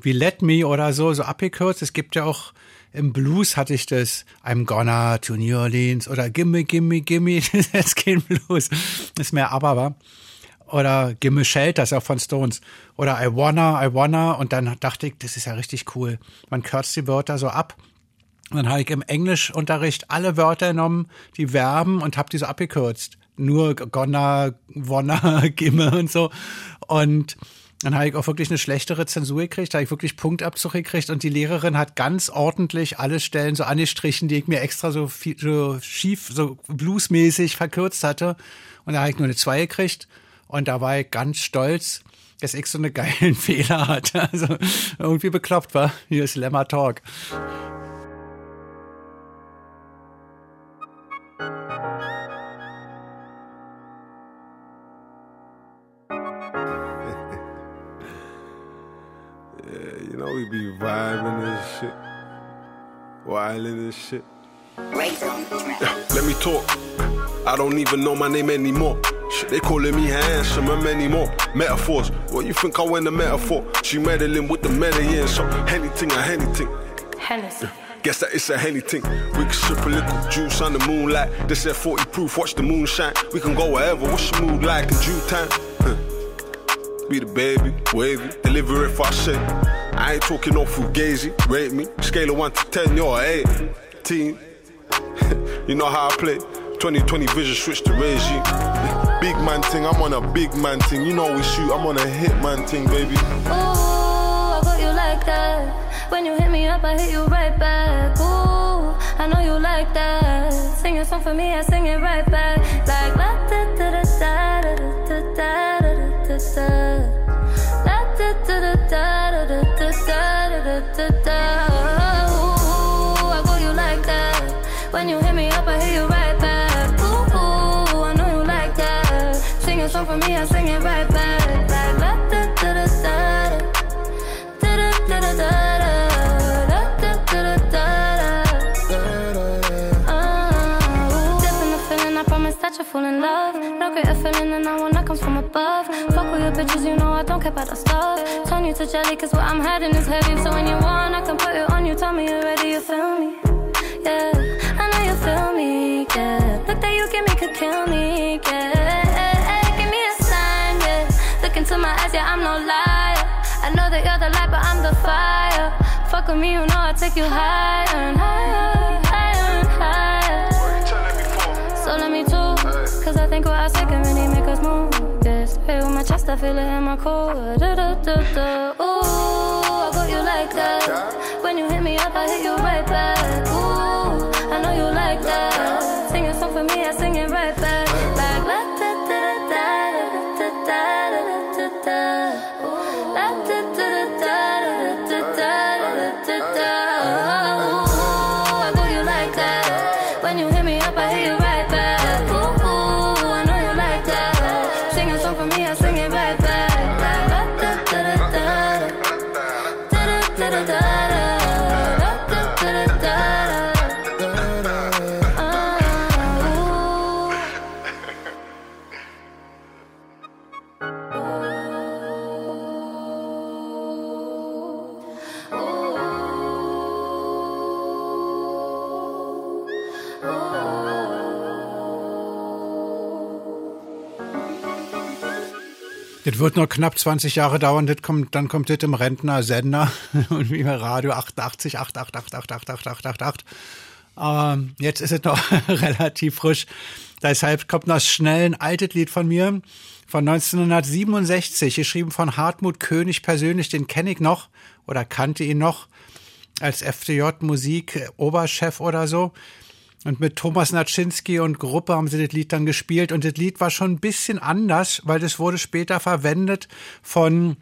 Wie Let Me oder so, so abgekürzt. Es gibt ja auch im Blues hatte ich das I'm gonna to New Orleans oder Gimme, Gimme, Gimme. Jetzt kein Blues. Ist mehr aber, wa? Oder Gimme Shelter, ist auch von Stones. Oder I wanna, I wanna. Und dann dachte ich, das ist ja richtig cool. Man kürzt die Wörter so ab. Dann habe ich im Englischunterricht alle Wörter genommen, die Verben und habe die so abgekürzt. Nur gonna, wanna, gimme und so. Und dann habe ich auch wirklich eine schlechtere Zensur gekriegt, da habe ich wirklich Punktabzug gekriegt und die Lehrerin hat ganz ordentlich alle Stellen so angestrichen, die ich mir extra so, viel, so schief, so bluesmäßig verkürzt hatte. Und da habe ich nur eine 2 gekriegt und da war ich ganz stolz, dass ich so eine geilen Fehler hatte. Also irgendwie bekloppt war. Hier ist Lemma Talk. You we be vibing and shit, wilding and shit. Let me talk. I don't even know my name anymore. Shit, they calling me handsome and many more metaphors. What you think I win the metaphor? She meddling with the medallion, so anything or anything. Guess that it's a henny thing. We can sip a little juice on the moonlight. They said 40 proof, watch the moon shine. We can go wherever. What's your mood like in due time? Huh. Be the baby, wavy, deliver if I say. I ain't talking no fugazi, rate me. Scale of 1 to 10, you're 18. you know how I play. 2020 vision switch to regime. Big man thing, I'm on a big man thing. You know we shoot, I'm on a hit man thing, baby. Ooh, I got you like that. When you hit me up, I hit you right back. Ooh, I know you like that. Sing a song for me, I sing it right back. Like la da da da da da da da da da da. When you hit me up, I hit you right back. Ooh, I know you like that. Sing a song for me, I sing it right back. Fall in love. No greater feeling than that one that comes from above. Fuck with your bitches, you know I don't care about that stuff. Turn you to jelly, cause what I'm hiding is heavy. So when you want, I can put it on you. Tell me you're ready, you feel me? Yeah, I know you feel me. Yeah, look that you give me could kill me. Yeah, give me a sign. Yeah, look into my eyes, yeah, I'm no liar. I know that you're the light, but I'm the fire. Fuck with me, you know I take you higher and higher, higher higher. So let me cause I think what I say can really make us move. Yes, hey, with my chest, I feel it in my core. Da, da, da, da. Ooh, I got you like that. When you hit me up, I hit you right back. Ooh, I know you like that. Sing a song for me, I Das wird noch knapp 20 Jahre dauern, das kommt, dann kommt das im Rentner-Sender und wie bei Radio 88, 888, Aber jetzt ist es noch relativ frisch. Deshalb kommt noch schnell ein altes Lied von mir von 1967, geschrieben von Hartmut König persönlich, den kenne ich noch oder kannte ihn noch als FDJ-Musik-Oberchef oder so. Und mit Thomas Naczynski und Gruppe haben sie das Lied dann gespielt. Und das Lied war schon ein bisschen anders, weil das wurde später verwendet von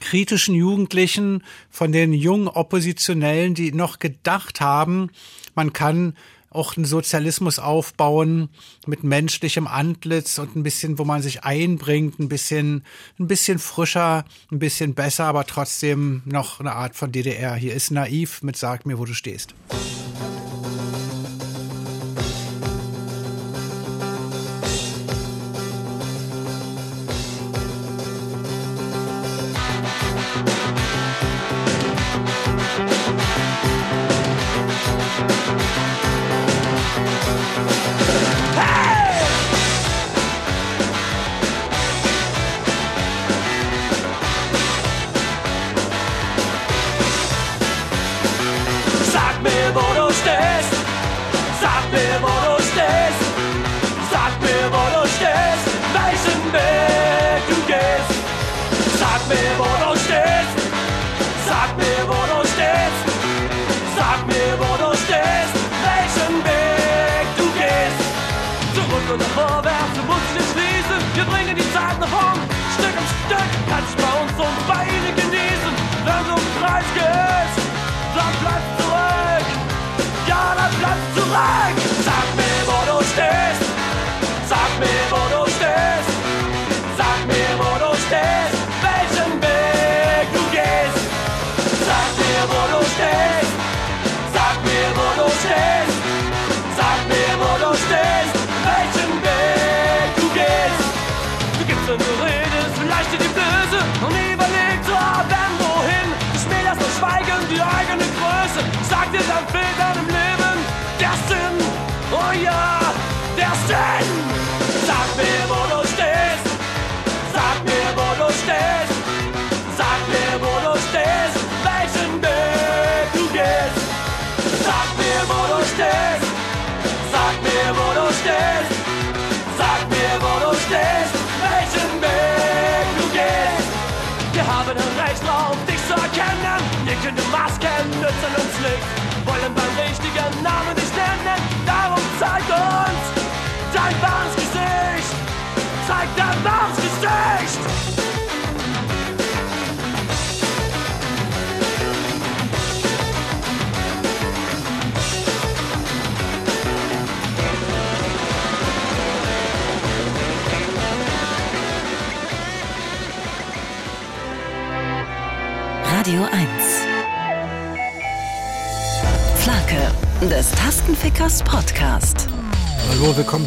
kritischen Jugendlichen, von den jungen Oppositionellen, die noch gedacht haben, man kann auch einen Sozialismus aufbauen mit menschlichem Antlitz und ein bisschen, wo man sich einbringt, ein bisschen, ein bisschen frischer, ein bisschen besser, aber trotzdem noch eine Art von DDR. Hier ist naiv mit Sag mir, wo du stehst.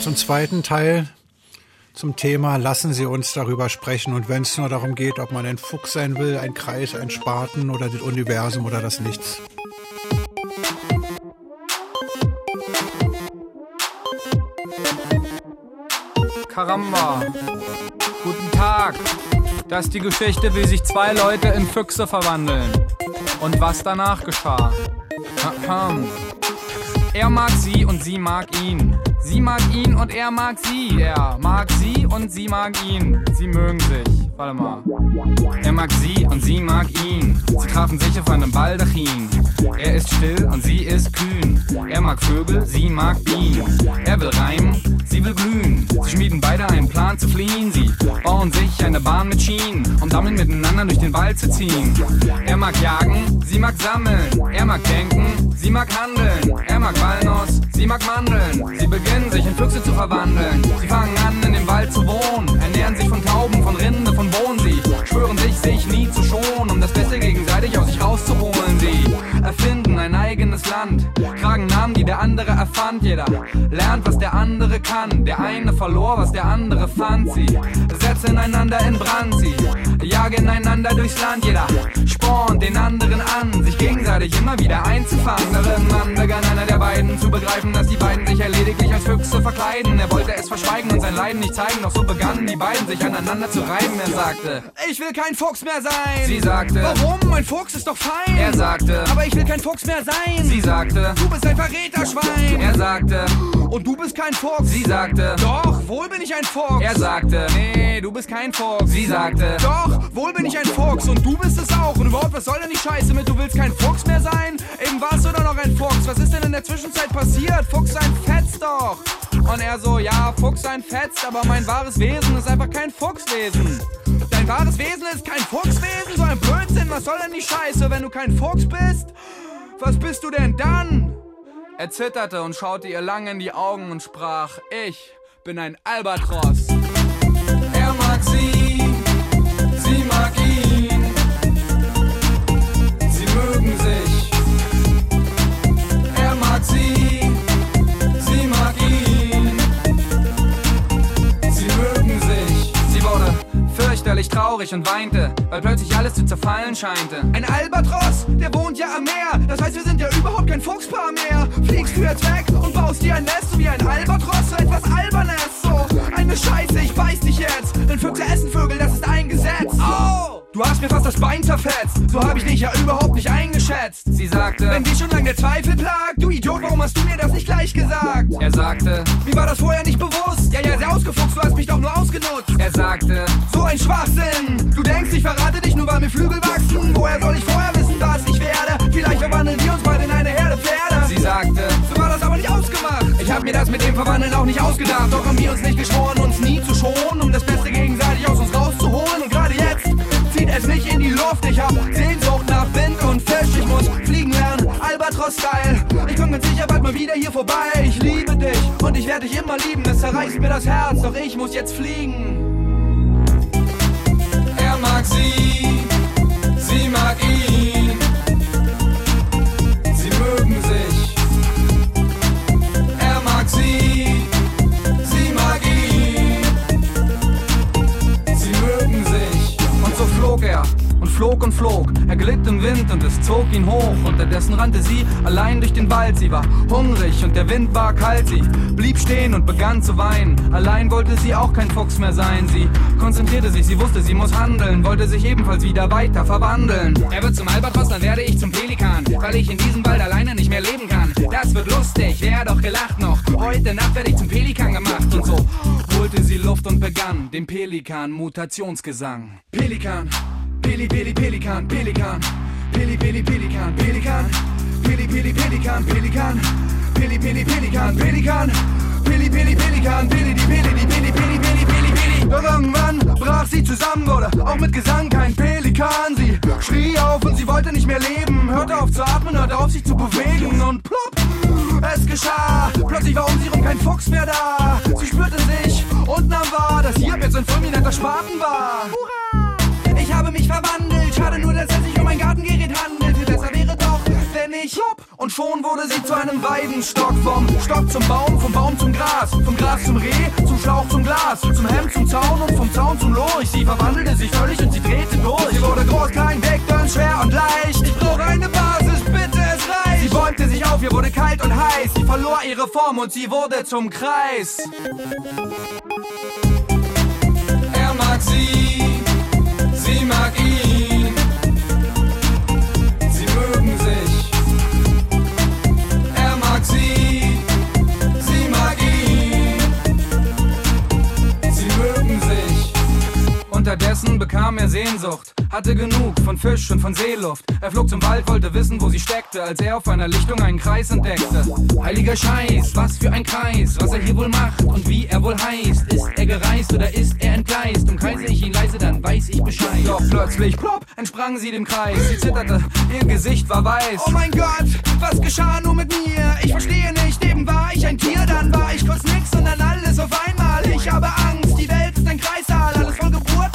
Zum zweiten Teil zum Thema Lassen Sie uns darüber sprechen. Und wenn es nur darum geht, ob man ein Fuchs sein will, ein Kreis, ein Spaten oder das Universum oder das Nichts. Karamba. Guten Tag. Das ist die Geschichte, wie sich zwei Leute in Füchse verwandeln. Und was danach geschah. Er mag sie und sie mag ihn. Sie mag ihn und er mag sie. Er mag sie und sie mag ihn. Sie mögen sich. Warte mal. Er mag sie und sie mag ihn. Sie trafen sich auf einem Baldachin. Er ist still und sie ist kühn. Er mag Vögel, sie mag Bienen. Er will reimen, sie will glühen. Sie schmieden beide einen Plan zu fliehen. Sie bauen sich eine Bahn mit Schienen, um damit miteinander durch den Wald zu ziehen. Er mag jagen, sie mag sammeln. Er mag denken, sie mag handeln. Er mag Walnuss, mag Mandeln. Sie beginnen sich in Füchse zu verwandeln. Sie fangen an, in dem Wald zu wohnen. Ernähren sich von Tauben, von Rinde, von Bohnen. Sie schwören sich, sich nie zu schonen, um das Beste gegenseitig aus sich rauszuholen. Sie erfinden ein eigenes Land, tragen Namen, die der andere erfand. Jeder lernt, was der andere kann. Der eine verlor, was der andere fand. Sie setzen einander in Brand. Sie jagen einander durchs Land. Jeder spornt den anderen an, sich gegenseitig immer wieder einzufangen. Irgendwann begann einer der beiden zu begreifen, dass die beiden sich ja lediglich als Füchse verkleiden. Er wollte es verschweigen und sein Leiden nicht zeigen, doch so begannen die beiden sich aneinander zu reiben. Er sagte, Ich will kein Fuchs mehr sein. sie sagte, Warum? Mein Fuchs ist doch fein. er sagte, Aber ich will kein Fuchs mehr sein. sie sagte, Du bist ein Verräterschwein. er sagte, Und du bist kein Fuchs. sie sagte, Doch, wohl bin ich ein Fuchs. er sagte, nee, du bist kein Fuchs. Sie sagte, Doch, wohl bin ich ein Fuchs und du bist es auch. Und überhaupt, was soll denn die Scheiße mit, du willst kein Fuchs mehr sein? Eben warst du doch noch ein Fuchs. Was ist denn in der Zwischenzeit passiert? Fuchs sein fetzt doch. Und er so, ja, Fuchs sein fetzt, aber mein wahres Wesen ist einfach kein Fuchswesen. Dein wahres Wesen ist kein Fuchswesen? So ein Blödsinn, was soll denn die Scheiße, wenn du kein Fuchs bist? Was bist du denn dann? Er zitterte und schaute ihr lang in die Augen und sprach, ich bin ein Albatros. Er mag sie, traurig und weinte, weil plötzlich alles zu zerfallen scheinte. Ein Albatros, der wohnt ja am Meer. Das heißt, wir sind ja überhaupt kein Fuchspaar mehr. Fliegst du jetzt weg und baust dir ein Nest, so wie ein Albatros, so etwas Albernes. So, eine Scheiße, ich beiß dich jetzt. Denn Füchse essen Vögel, das ist ein Gesetz. Oh! Du hast mir fast das Bein zerfetzt. So hab ich dich ja überhaupt nicht eingeschätzt. Sie sagte, Wenn dich schon lange der Zweifel plagt, du Idiot, warum hast du mir das nicht gleich gesagt? er sagte, Mir war das vorher nicht bewusst. Ja, ja, sehr ausgefuchst, du hast mich doch nur ausgenutzt. er sagte, So ein Schwachsinn! Du denkst, ich verrate dich nur, weil mir Flügel wachsen. Woher soll ich vorher wissen, was ich werde? Vielleicht verwandeln wir uns bald in eine Herde Pferde. sie sagte, So war das aber nicht ausgemacht. Ich hab mir das mit dem Verwandeln auch nicht ausgedacht. Doch haben wir uns nicht geschworen, uns nie zu schonen, um das Beste gegenseitig Ich hab Sehnsucht nach Wind und Fisch. Ich muss fliegen lernen, Albatros-Style. Ich komm ganz sicher bald mal wieder hier vorbei. Ich liebe dich und ich werde dich immer lieben. Es zerreißt mir das Herz, doch ich muss jetzt fliegen. er mag sie, sie mag ihn. Flog und flog. Er glitt im Wind und es zog ihn hoch. Unterdessen rannte sie allein durch den Wald. Sie war hungrig und der Wind war kalt. Sie blieb stehen und begann zu weinen. Allein wollte sie auch kein Fuchs mehr sein. Sie konzentrierte sich, sie wusste, sie muss handeln. Wollte sich ebenfalls wieder weiter verwandeln. Er wird zum Albatros, dann werde ich zum Pelikan. Weil ich in diesem Wald alleine nicht mehr leben kann. Das wird lustig, wer doch gelacht noch. Heute Nacht werde ich zum Pelikan gemacht. Und so holte sie Luft und begann den Pelikan-Mutationsgesang. Pelikan, Peli, Peli, Pelikan, Pelikan, Peli, Peli, Pelikan, Pelikan, Peli, Peli, Pelikan, Pelikan, Peli, Peli, Pelikan, Pelikan, Peli, Peli, Pelikan, Peli, die Peli, die Peli, Peli, Peli, Peli, Peli. Doch irgendwann brach sie zusammen, wurde auch mit Gesang kein Pelikan. Sie schrie auf und sie wollte nicht mehr leben, hörte auf zu atmen, hörte auf sich zu bewegen und plopp. Es geschah, plötzlich war um sie rum kein Fuchs mehr da. Sie spürte sich und nahm wahr, dass hier jetzt ein fulminanter Spaten war. Habe mich verwandelt, schade nur, dass es sich um ein Gartengerät handelt. Besser wäre doch, wenn ich plopp. Und schon wurde sie zu einem Weidenstock. Vom Stock zum Baum, vom Baum zum Gras. Vom Gras zum Reh, zum Schlauch zum Glas. Zum Hemd zum Zaun und vom Zaun zum Lurch. Sie verwandelte sich völlig und sie drehte durch. Sie wurde groß, klein, dick, dünn, schwer und leicht. Ich brauche eine Basis, bitte, es reicht. Sie bäumte sich auf, ihr wurde kalt und heiß. Sie verlor ihre Form und sie wurde zum Kreis. Er mag sie, sie Unterdessen bekam er Sehnsucht, hatte genug von Fisch und von Seeluft. Er flog zum Wald, wollte wissen, wo sie steckte, als er auf einer Lichtung einen Kreis entdeckte. Heiliger Scheiß, was für ein Kreis, was er hier wohl macht und wie er wohl heißt. Ist er gereist oder ist er entgleist? Umkreise ich ihn leise, dann weiß ich Bescheid. Doch plötzlich, plopp, entsprang sie dem Kreis. Sie zitterte, ihr Gesicht war weiß. Oh mein Gott, was geschah nur mit mir? Ich verstehe nicht, eben war ich ein Tier, dann war ich kurz nix und dann alles auf einmal. Ich habe Angst, die Welt ist ein Kreissaal, alles voll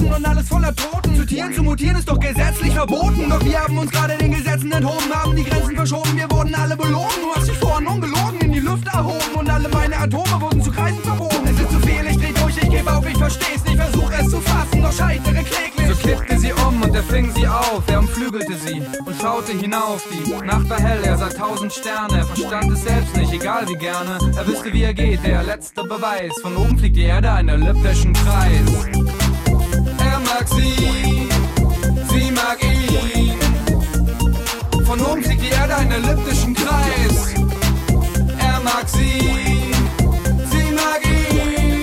Geburten und alles voller Toten. Zu Tieren zu mutieren ist doch gesetzlich verboten, doch wir haben uns gerade den Gesetzen enthoben, haben die Grenzen verschoben, wir wurden alle belogen. Du hast dich vorhin ungelogen in Luft erhoben und alle meine Atome wurden zu Kreisen verwoben. Es ist zu viel, ich dreh durch, ich gebe auf, ich versteh's nicht, versuch es zu fassen, doch scheitere kläglich. So kippte sie um und er fing sie auf, er umflügelte sie und schaute hinauf. Die Nacht war hell, er sah tausend Sterne, er verstand es selbst nicht, egal wie gerne. Er wüsste, wie er geht, der letzte Beweis. Von oben fliegt die Erde einen elliptischen Kreis. Er mag sie, sie mag ihn. Von oben fliegt die Erde einen elliptischen Kreis. Er mag sie, sie mag ihn.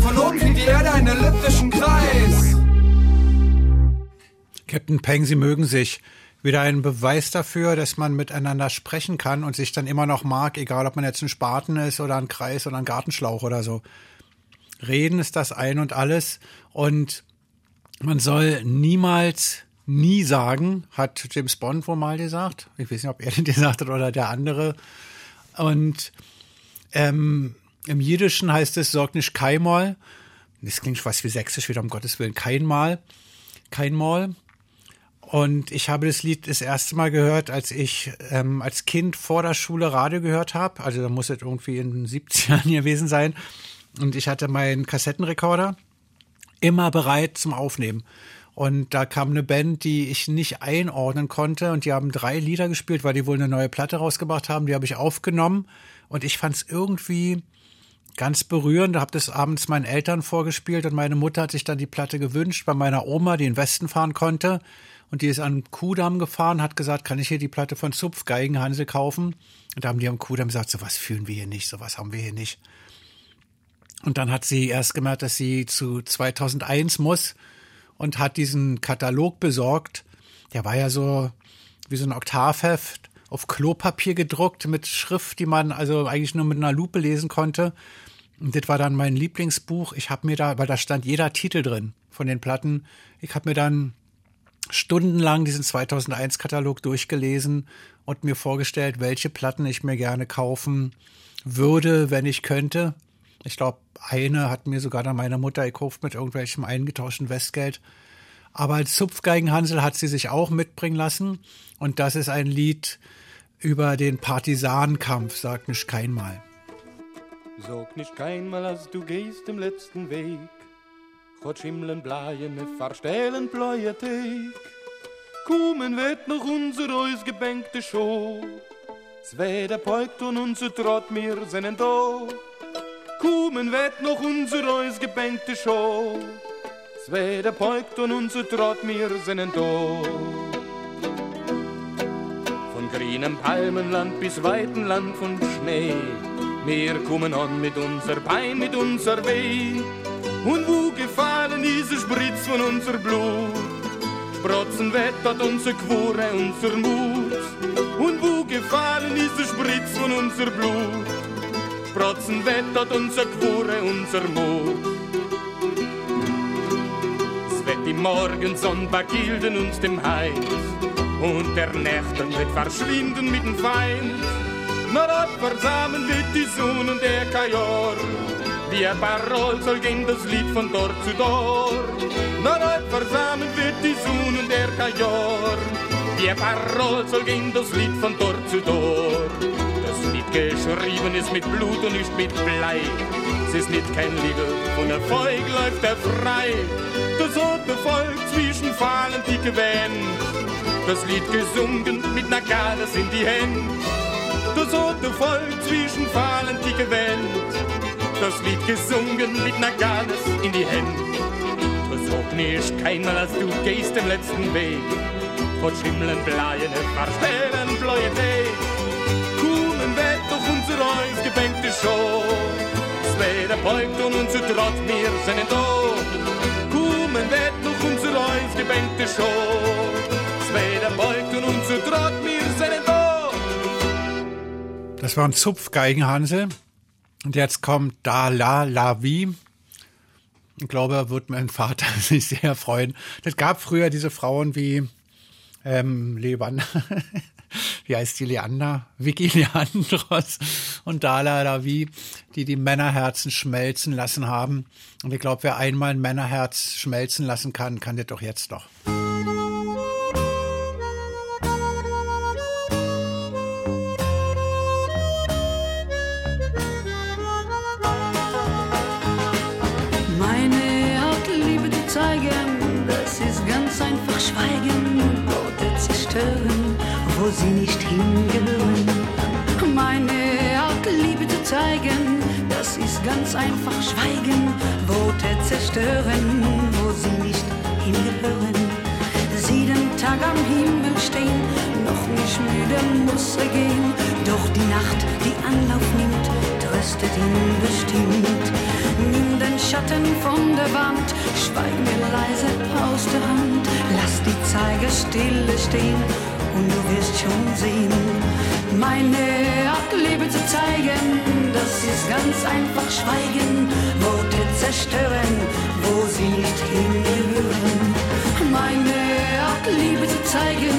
Von oben fliegt die Erde einen elliptischen Kreis. Captain Peng, Sie mögen sich. Wieder ein Beweis dafür, dass man miteinander sprechen kann und sich dann immer noch mag, egal ob man jetzt ein Spaten ist oder ein Kreis oder ein Gartenschlauch oder so. Reden ist das ein und alles und man soll niemals nie sagen, hat James Bond wohl mal gesagt. Ich weiß nicht, ob er den gesagt hat oder der andere. Und ähm, im Jiddischen heißt es, sorg nicht keinmal. Das klingt fast wie sächsisch, wieder um Gottes Willen, keinmal. Keinmal. Und ich habe das Lied das erste Mal gehört, als ich ähm, als Kind vor der Schule Radio gehört habe. Also da muss es irgendwie in den 70ern gewesen sein. Und ich hatte meinen Kassettenrekorder immer bereit zum Aufnehmen. Und da kam eine Band, die ich nicht einordnen konnte. Und die haben drei Lieder gespielt, weil die wohl eine neue Platte rausgebracht haben. Die habe ich aufgenommen. Und ich fand es irgendwie ganz berührend. Da habe das abends meinen Eltern vorgespielt. Und meine Mutter hat sich dann die Platte gewünscht bei meiner Oma, die in den Westen fahren konnte. Und die ist an Kudamm gefahren, hat gesagt, kann ich hier die Platte von Zupf Geigenhansel kaufen? Und da haben die am Kudamm gesagt, sowas fühlen wir hier nicht, sowas haben wir hier nicht. Und dann hat sie erst gemerkt, dass sie zu 2001 muss und hat diesen Katalog besorgt. Der war ja so wie so ein Oktavheft auf Klopapier gedruckt mit Schrift, die man also eigentlich nur mit einer Lupe lesen konnte. Und das war dann mein Lieblingsbuch. Ich habe mir da, weil da stand jeder Titel drin von den Platten. Ich habe mir dann stundenlang diesen 2001-Katalog durchgelesen und mir vorgestellt, welche Platten ich mir gerne kaufen würde, wenn ich könnte. Ich glaube, eine hat mir sogar dann meine Mutter gekauft mit irgendwelchem eingetauschten Westgeld. Aber als Zupfgeigenhansel hat sie sich auch mitbringen lassen. Und das ist ein Lied über den Partisanenkampf, sagt nicht keinmal. Sag nicht keinmal, als du gehst im letzten Weg. Gott schimmeln Bleiene, verstellen bläue. Kommen wird noch unser ausgebänkte Show. Zweder beugt und unser Trott, mir sind da. Kommen wird noch unser ausgebänkte Show. Zweder beugt und unser Trott, mir sind da. Von grünem Palmenland bis weiten Land von Schnee. Wir kommen an mit unser Bein, mit unser Weh. Und wo gefallen diese Spritz von unser Blut? Sprotzen wettert unser Quore, unser Mut. Und wo gefallen diese Spritz von unser Blut? Sprotzen wettert unser Quore, unser Mut. Es wird die Morgensonne bagilden uns dem Heiß. Und der Nächten wird verschwinden mit dem Feind. Dort versammeln wird die Sonne und der Kajor. Wie ein Parol soll gehen das Lied von dort zu dort. Na dort versammeln wird die Sonne und der Kajor. Wie ein Parol soll gehen das Lied von dort zu dort. Das Lied geschrieben ist mit Blut und nicht mit Blei. Es ist nicht kein Lied von der Volk läuft er frei. Das rote Volk zwischen Fahlen die gewähnt. Das Lied gesungen mit ner Gales in die Hände. Das rote Volk zwischen Fahlen die gewähnt. Das Lied gesungen mit ner Gales in die Hände. Du sag nicht keinmal, als du gehst den letzten Weg. Von Schimmeln, Bleiene, verstellen, bläue Tee. Kuhnen wird doch unser Eis gebänkte Show. Zweder beugt und unser Trott, wir sind da. Kuhnen wird doch unser Eis gebänkte Show. Zweder beugt und unser Trott, wir sind da. Das war ein Zupfgeigenhansel. Und jetzt kommt Da La La Vie. Ich glaube, wird mein Vater sich sehr freuen. Das gab früher diese Frauen wie ähm, Leander, wie heißt die Leander? Vicky Leandros und Dala La Vie, die die Männerherzen schmelzen lassen haben. Und ich glaube, wer einmal ein Männerherz schmelzen lassen kann, kann das doch jetzt noch. Wo sie nicht hingehören. Meine Art, Liebe zu zeigen, das ist ganz einfach Schweigen. Worte zerstören, wo sie nicht hingehören. Sie den Tag am Himmel stehen, noch nicht müde muss er gehen. Doch die Nacht, die Anlauf nimmt, tröstet ihn bestimmt. Nimm den Schatten von der Wand, schweig mir leise aus der Hand. Lass die Zeiger stille stehen und du wirst schon sehen. Meine Art, Liebe zu zeigen, das ist ganz einfach Schweigen. Worte zerstören, wo sie nicht hingehören. Meine Art, Liebe zu zeigen,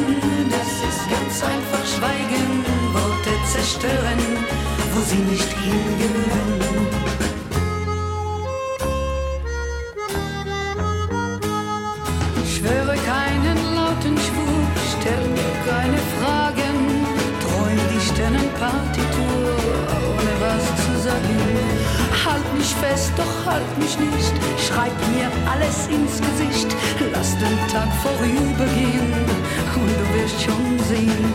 das ist ganz einfach Schweigen. Worte zerstören, wo sie nicht hingehören. Fest, doch halt mich nicht. Schreib mir alles ins Gesicht. Lass den Tag vorübergehen und du wirst schon sehen.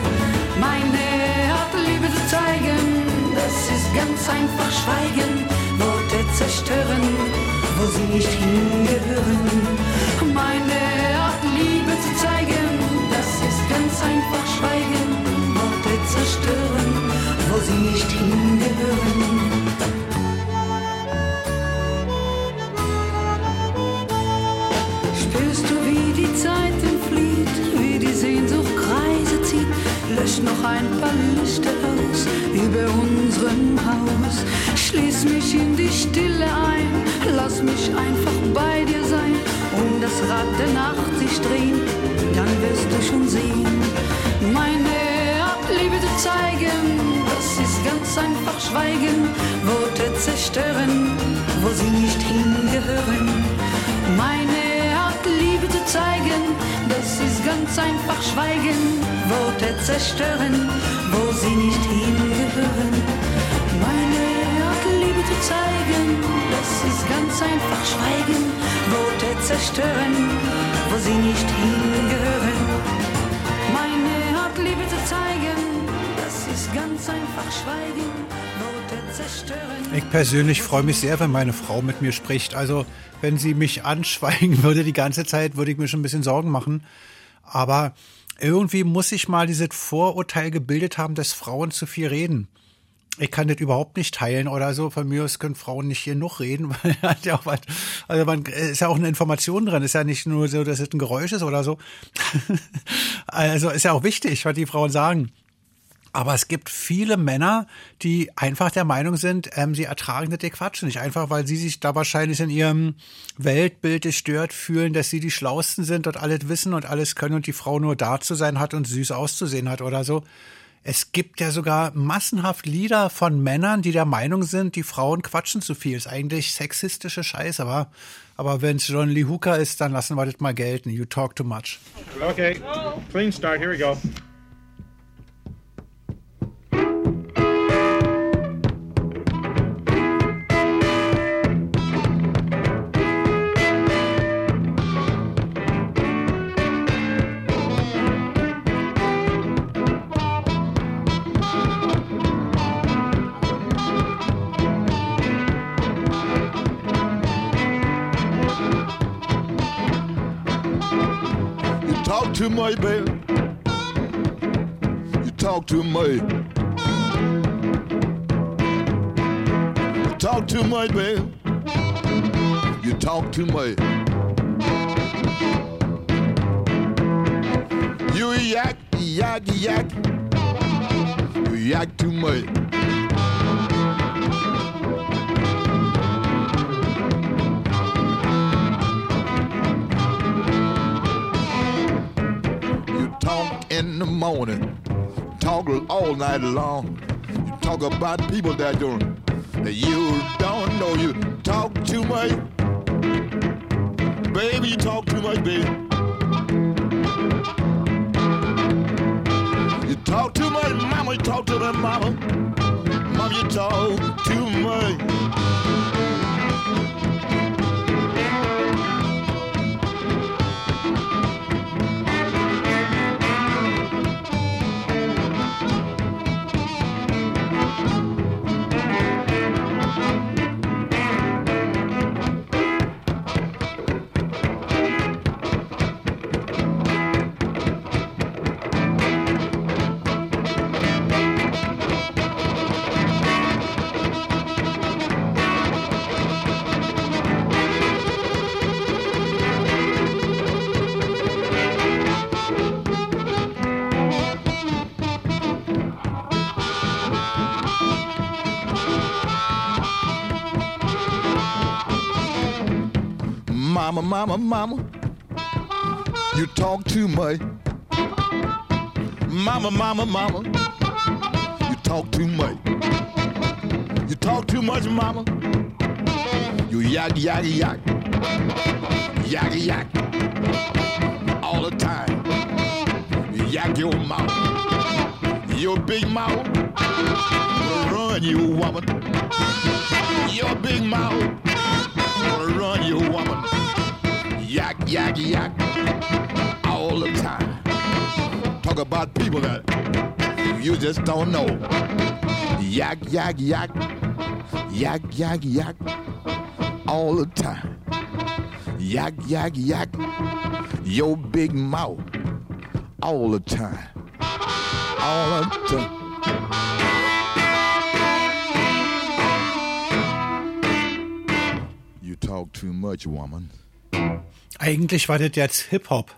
Meine Art, Liebe zu zeigen, das ist ganz einfach Schweigen. Worte zerstören, wo sie nicht hingehören. Meine Art, noch ein paar Lichter aus über unserem Haus. Schließ mich in die Stille ein, lass mich einfach bei dir sein. Und das Rad der Nacht sich drehen, dann wirst du schon sehen. Meine Liebe zu zeigen, das ist ganz einfach Schweigen. Worte zerstören, wo sie nicht hingehören. Meine Liebe zu zeigen, ganz einfach Schweigen. Worte zerstören, wo sie nicht hingehören. Meine Art, Liebe zu zeigen, das ist ganz einfach Schweigen. Worte zerstören, wo sie nicht hingehören. Meine Art, Liebe zu zeigen, das ist ganz einfach Schweigen. Ich persönlich freue mich sehr, wenn meine Frau mit mir spricht. Also, wenn sie mich anschweigen würde die ganze Zeit, würde ich mir schon ein bisschen Sorgen machen. Aber irgendwie muss ich mal dieses Vorurteil gebildet haben, dass Frauen zu viel reden. Ich kann das überhaupt nicht teilen oder so. Von mir aus können Frauen nicht genug reden. weil hat ja auch was, also man ist ja auch eine Information drin. Ist ja nicht nur so, dass es ein Geräusch ist oder so. also ist ja auch wichtig, was die Frauen sagen. Aber es gibt viele Männer, die einfach der Meinung sind, ähm, sie ertragen das Quatsch nicht. Einfach, weil sie sich da wahrscheinlich in ihrem Weltbild gestört fühlen, dass sie die Schlausten sind und alles wissen und alles können und die Frau nur da zu sein hat und süß auszusehen hat oder so. Es gibt ja sogar massenhaft Lieder von Männern, die der Meinung sind, die Frauen quatschen zu viel. Ist eigentlich sexistische Scheiße, aber, aber wenn es John Lee Hooker ist, dann lassen wir das mal gelten. You talk too much. Okay, clean start. Here we go. Talk too much, baby. You talk too much. You talk too much, baby. You talk too much. You yak, yak, yak. You yak too much. In the morning, talk all night long. You talk about people that don't, that you don't know. You talk too much, baby. You talk too much, baby. You talk too much, mama. You talk to them, mama. Mama, you talk too much. Mama, mama. You talk too much. Mama, mama, mama. You talk too much. You talk too much, mama. You yak, yak, yak. Yak, yak. All the time. You yak your mouth. Your big mouth. Wanna run you, woman. Your big mouth. Yak, yak. All the time. Talk about people that you just don't know. Yak, yak, yak. Yak, yak, yak. All the time. Yak, yak, yak. Your big mouth. All the time. All the time. You talk too much, woman. Eigentlich war das jetzt Hip-Hop.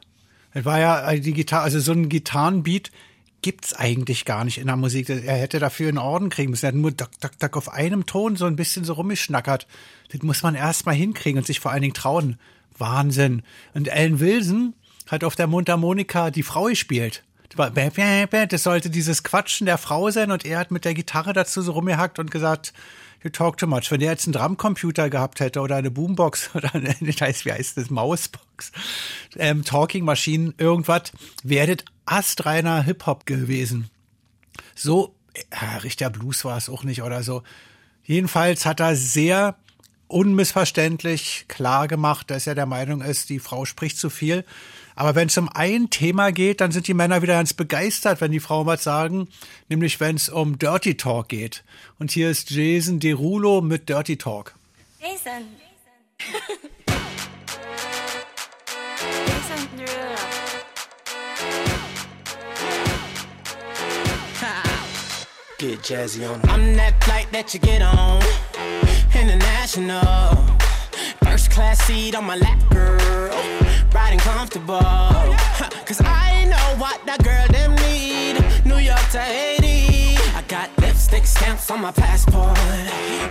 Das war ja äh, die Gitarre, also so ein Gitarrenbeat gibt's eigentlich gar nicht in der Musik. Er hätte dafür einen Orden kriegen müssen. Er hat nur Dock, Dock, Dock auf einem Ton so ein bisschen so rumgeschnackert. Das muss man erst mal hinkriegen und sich vor allen Dingen trauen. Wahnsinn. Und Alan Wilson hat auf der Mundharmonika die Frau gespielt. Das sollte dieses Quatschen der Frau sein und er hat mit der Gitarre dazu so rumgehackt und gesagt, you talk too much. Wenn der jetzt einen Drumcomputer gehabt hätte oder eine Boombox oder eine, ich weiß, wie heißt das, Mausbox, ähm, Talking Maschinen, irgendwas, das astreiner Hip-Hop gewesen. So, ja, richtiger Blues war es auch nicht oder so. Jedenfalls hat er sehr unmissverständlich klar gemacht, dass er der Meinung ist, die Frau spricht zu viel. Aber wenn es um ein Thema geht, dann sind die Männer wieder ganz begeistert, wenn die Frauen was sagen, nämlich wenn es um Dirty Talk geht. Und hier ist Jason Derulo mit Dirty Talk. Jason. Jason Derulo. Get jazzy on. I'm that flight that you get on. International. First class seat on my lap, girl. Riding comfortable. Cause I know what that girl them need. New York to Haiti. I got lipstick stamps on my passport.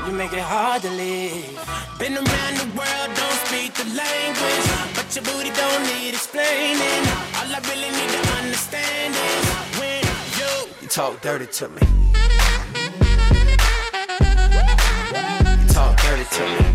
You make it hard to leave. Been around the world, don't speak the language. But your booty don't need explaining. All I really need to understand is when you, you talk dirty to me. You Talk dirty to me.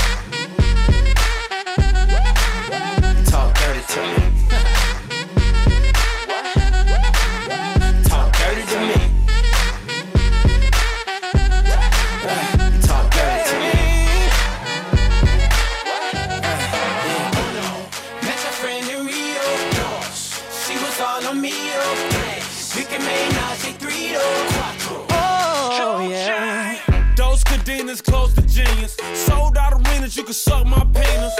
Talk dirty to me. Talk dirty to me. She was all on me. Oh, yeah. Those cadenas close to genius. Sold out arenas, you can suck my penis.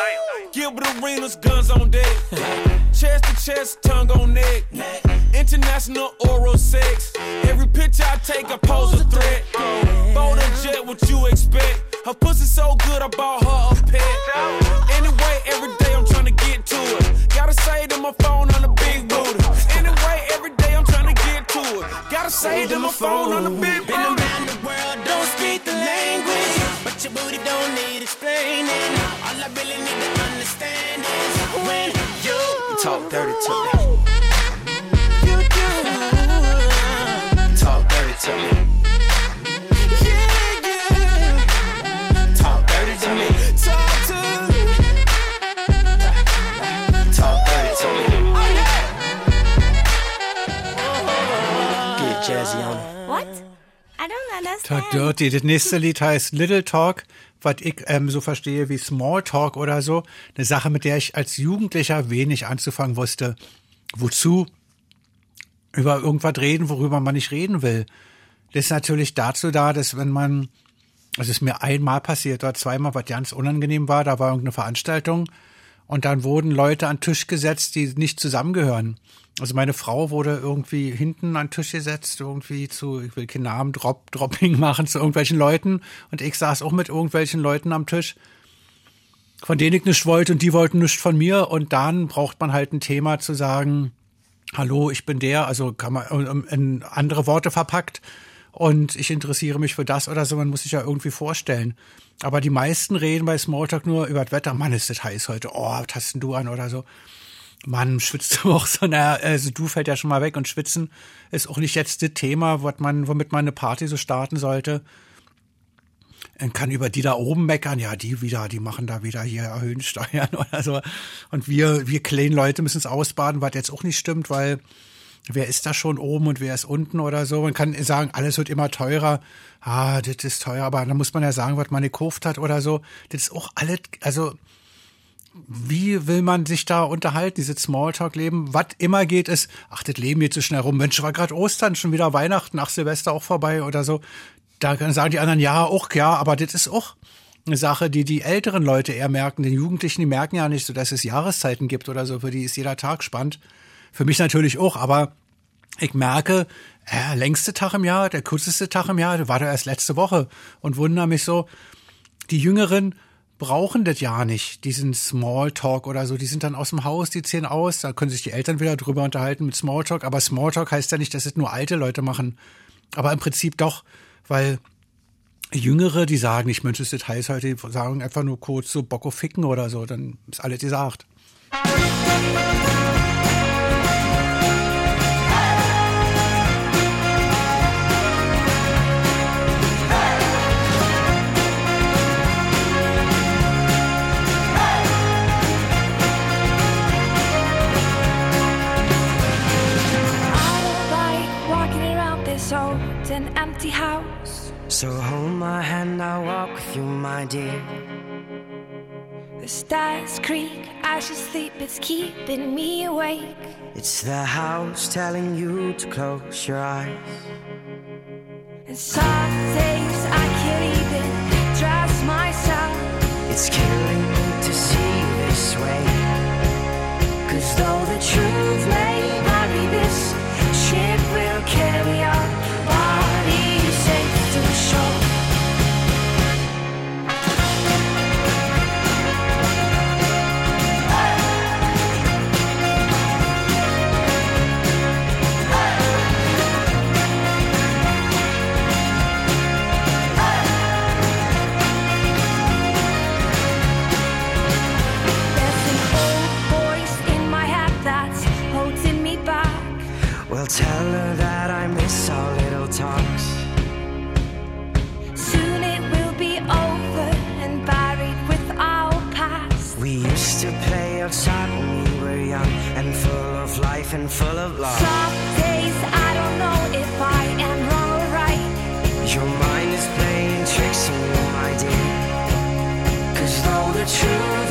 Gilbert Arenas, guns on deck. Chest to chest, tongue on neck. International oral sex. Every picture I take, I pose a threat. Bold and jet, what you expect? Her pussy so good, I bought her a pet. Anyway, every day I'm trying to get to it. Gotta say to my phone on the big booty. Anyway, every day I'm trying to get to it. Gotta say to my phone on the big booty. Been around the world, don't speak the language. But your booty don't need explaining. All I really need to understand is when talk dirty to me. You do. Talk dirty to me. Yeah, yeah. Talk dirty to me. Talk to me. Talk dirty to me. Get jazzy on it. What? I don't understand. Talk Dirty. Das nächste Lied heißt Little Talk. Was ich ähm, so verstehe wie Smalltalk oder so, eine Sache, mit der ich als Jugendlicher wenig anzufangen wusste. Wozu über irgendwas reden, worüber man nicht reden will? Das ist natürlich dazu da, dass wenn man, es ist mir einmal passiert oder zweimal, was ganz unangenehm war, da war irgendeine Veranstaltung und dann wurden Leute an Tisch gesetzt, die nicht zusammengehören. Also meine Frau wurde irgendwie hinten an den Tisch gesetzt, irgendwie zu, ich will keinen Namen, Drop, Dropping machen zu irgendwelchen Leuten. Und ich saß auch mit irgendwelchen Leuten am Tisch, von denen ich nichts wollte und die wollten nichts von mir. Und dann braucht man halt ein Thema zu sagen, hallo, ich bin der, also kann man ähm, in andere Worte verpackt und ich interessiere mich für das oder so, man muss sich ja irgendwie vorstellen. Aber die meisten reden bei Smalltalk nur über das Wetter. Mann, ist das heiß heute. Oh, was hast denn du an oder so. Mann, schwitzt du auch so? Na, also du fällt ja schon mal weg und schwitzen ist auch nicht jetzt das Thema, was man, womit man eine Party so starten sollte. Man kann über die da oben meckern, ja, die wieder, die machen da wieder hier erhöhen Steuern oder so. Und wir, wir kleinen Leute müssen es ausbaden, was jetzt auch nicht stimmt, weil wer ist da schon oben und wer ist unten oder so. Man kann sagen, alles wird immer teurer. Ah, das ist teuer, aber dann muss man ja sagen, was man gekauft hat oder so. Das ist auch alles, also wie will man sich da unterhalten, dieses Smalltalk-Leben? Was immer geht, ist, ach, das Leben geht so schnell rum. Mensch, war gerade Ostern, schon wieder Weihnachten, ach, Silvester auch vorbei oder so. Da sagen die anderen, ja, auch, ja, aber das ist auch eine Sache, die die älteren Leute eher merken. Die Jugendlichen, die merken ja nicht so, dass es Jahreszeiten gibt oder so. Für die ist jeder Tag spannend. Für mich natürlich auch, aber ich merke, äh, längste Tag im Jahr, der kürzeste Tag im Jahr, war da erst letzte Woche und wundere mich so, die Jüngeren brauchen das ja nicht, diesen Smalltalk oder so. Die sind dann aus dem Haus, die ziehen aus, da können sich die Eltern wieder drüber unterhalten mit Smalltalk. Aber Smalltalk heißt ja nicht, dass es nur alte Leute machen. Aber im Prinzip doch, weil Jüngere, die sagen nicht, Mensch, ist das heiß heute, die sagen einfach nur kurz so Bocko ficken oder so, dann ist alles gesagt. like So hold my hand, I'll walk with you, my dear. The stars creak as you sleep, it's keeping me awake. It's the house telling you to close your eyes. And some days I can't even trust myself. It's killing me to see this way. Cause though the truth may vary, this ship will carry tell her that I miss our little talks. Soon it will be over and buried with our past. We used to play outside when we were young and full of life and full of love. Some days I don't know if I am wrong or right. Your mind is playing tricks on you, my dear. Cause though the truth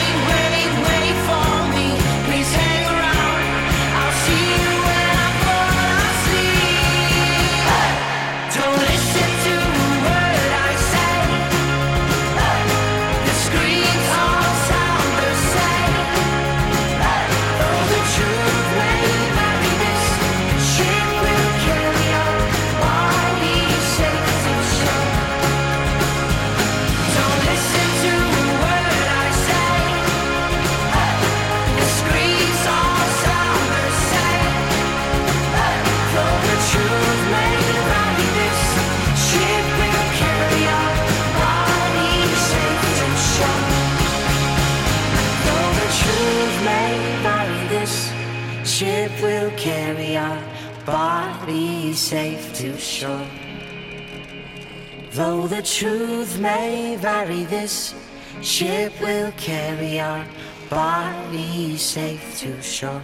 safe to shore. Though the truth may vary, this ship will carry our bodies safe to shore.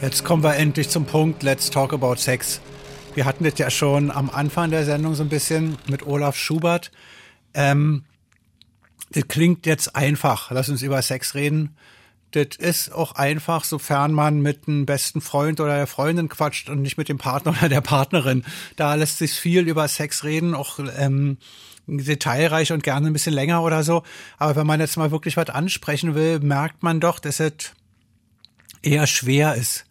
Jetzt kommen wir endlich zum Punkt. Let's talk about sex. Wir hatten das ja schon am Anfang der Sendung so ein bisschen mit Olaf Schubert. Ähm, das klingt jetzt einfach. Lass uns über Sex reden. Das ist auch einfach, sofern man mit einem besten Freund oder der Freundin quatscht und nicht mit dem Partner oder der Partnerin. Da lässt sich viel über Sex reden, auch ähm, detailreich und gerne ein bisschen länger oder so. Aber wenn man jetzt mal wirklich was ansprechen will, merkt man doch, dass es eher schwer ist.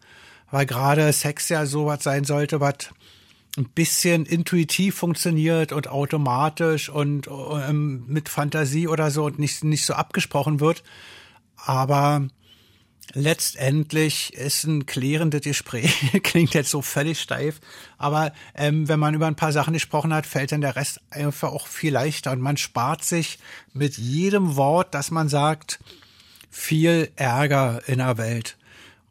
Weil gerade Sex ja sowas sein sollte, was ein bisschen intuitiv funktioniert und automatisch und ähm, mit Fantasie oder so und nicht, nicht so abgesprochen wird. Aber letztendlich ist ein klärendes Gespräch, klingt jetzt so völlig steif, aber ähm, wenn man über ein paar Sachen gesprochen hat, fällt dann der Rest einfach auch viel leichter und man spart sich mit jedem Wort, das man sagt, viel Ärger in der Welt.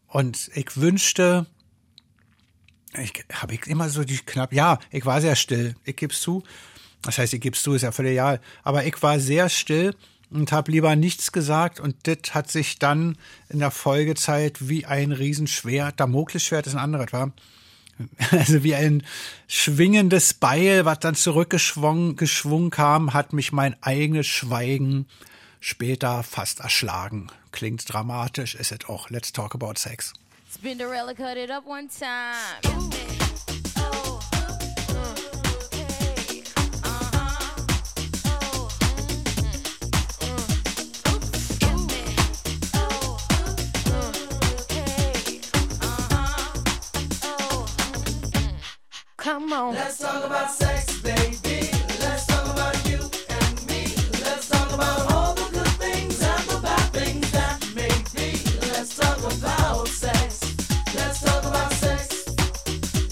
Und ich wünschte, ich habe ich immer so die knapp, ja, ich war sehr still, ich geb's zu. Das heißt, ich geb's zu, ist ja völlig egal. Aber ich war sehr still und habe lieber nichts gesagt und das hat sich dann in der Folgezeit wie ein Riesenschwert, Damoklesschwert ist ein anderes, war. Also wie ein schwingendes Beil, was dann zurückgeschwungen geschwungen kam, hat mich mein eigenes Schweigen später fast erschlagen. Klingt dramatisch, ist es auch. Let's talk about sex. Spinderella cut it up one time. Come on. Let's talk about sex, baby. Let's talk about you and me. Let's talk about all the good things and the bad things that may be. Let's talk about sex. Let's talk about sex.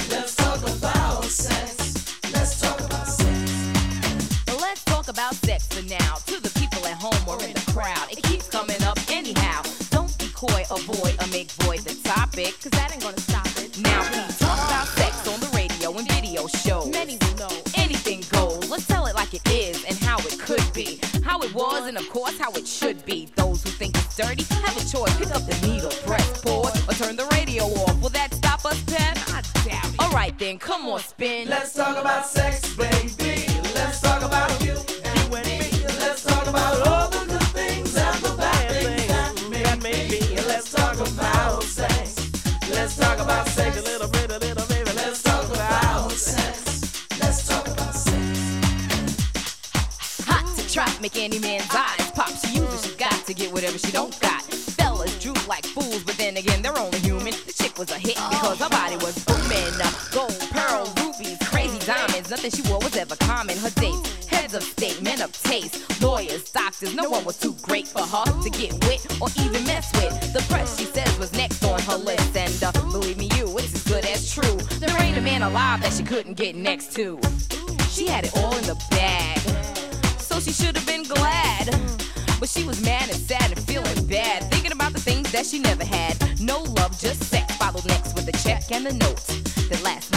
Let's talk about sex. Let's talk about sex. Well, let's talk about sex for now. To the people at home or in the crowd, it keeps coming up anyhow. Don't be coy, avoid, or make void the topic, cause that ain't gonna stop choice. Pick up the needle, press pause, or turn the radio off. Will that stop us, Pen? I doubt it. Alright then, come on, spin. Let's talk about sex, Nothing she wore was ever common. Her dates, heads of state, men of taste, lawyers, doctors. No one was too great for her to get with or even mess with. The press, she says, was next on her list. And uh, believe me, you, it's as good as true. There ain't a man alive that she couldn't get next to. She had it all in the bag so she should have been glad. But she was mad and sad and feeling bad, thinking about the things that she never had. No love, just sex. Followed next with a check and a note that last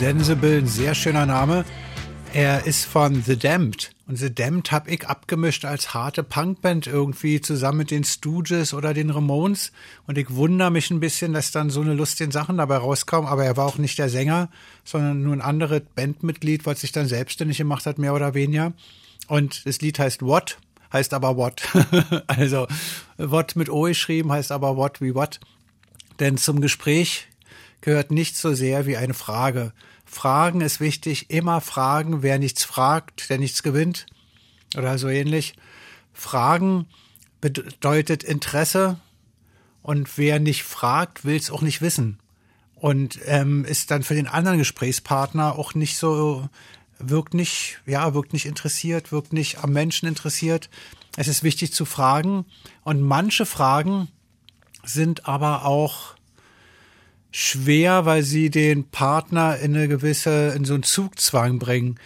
Sensible, ein sehr schöner Name. Er ist von The Damned. Und The Damned habe ich abgemischt als harte Punkband irgendwie zusammen mit den Stooges oder den Ramones. Und ich wundere mich ein bisschen, dass dann so eine lustigen Sachen dabei rauskommen. Aber er war auch nicht der Sänger, sondern nur ein anderes Bandmitglied, was sich dann selbstständig gemacht hat, mehr oder weniger. Und das Lied heißt What, heißt aber What. also What mit O geschrieben, heißt aber What wie What. Denn zum Gespräch gehört nichts so sehr wie eine Frage. Fragen ist wichtig, immer fragen. Wer nichts fragt, der nichts gewinnt. Oder so ähnlich. Fragen bedeutet Interesse und wer nicht fragt, will es auch nicht wissen. Und ähm, ist dann für den anderen Gesprächspartner auch nicht so, wirkt nicht, ja, wirkt nicht interessiert, wirkt nicht am Menschen interessiert. Es ist wichtig zu fragen. Und manche Fragen sind aber auch schwer, weil sie den Partner in eine gewisse, in so einen Zugzwang bringen.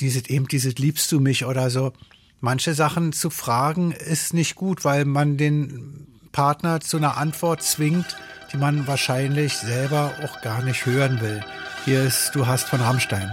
Dieses, eben dieses liebst du mich oder so. Manche Sachen zu fragen ist nicht gut, weil man den Partner zu einer Antwort zwingt, die man wahrscheinlich selber auch gar nicht hören will. Hier ist Du hast von Rammstein.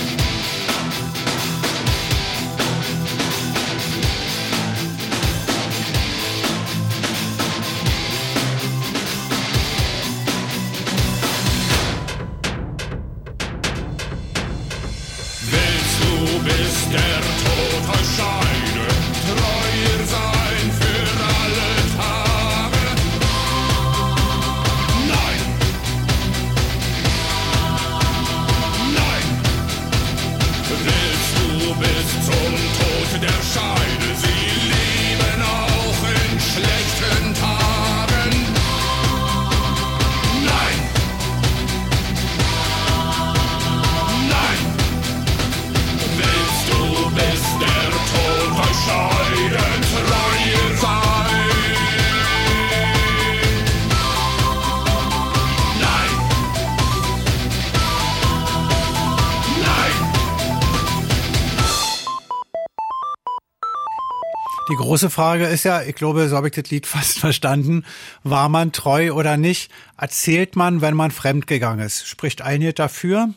Große Frage ist ja, ich glaube, so habe ich das Lied fast verstanden, war man treu oder nicht? Erzählt man, wenn man fremdgegangen ist? Spricht einige dafür,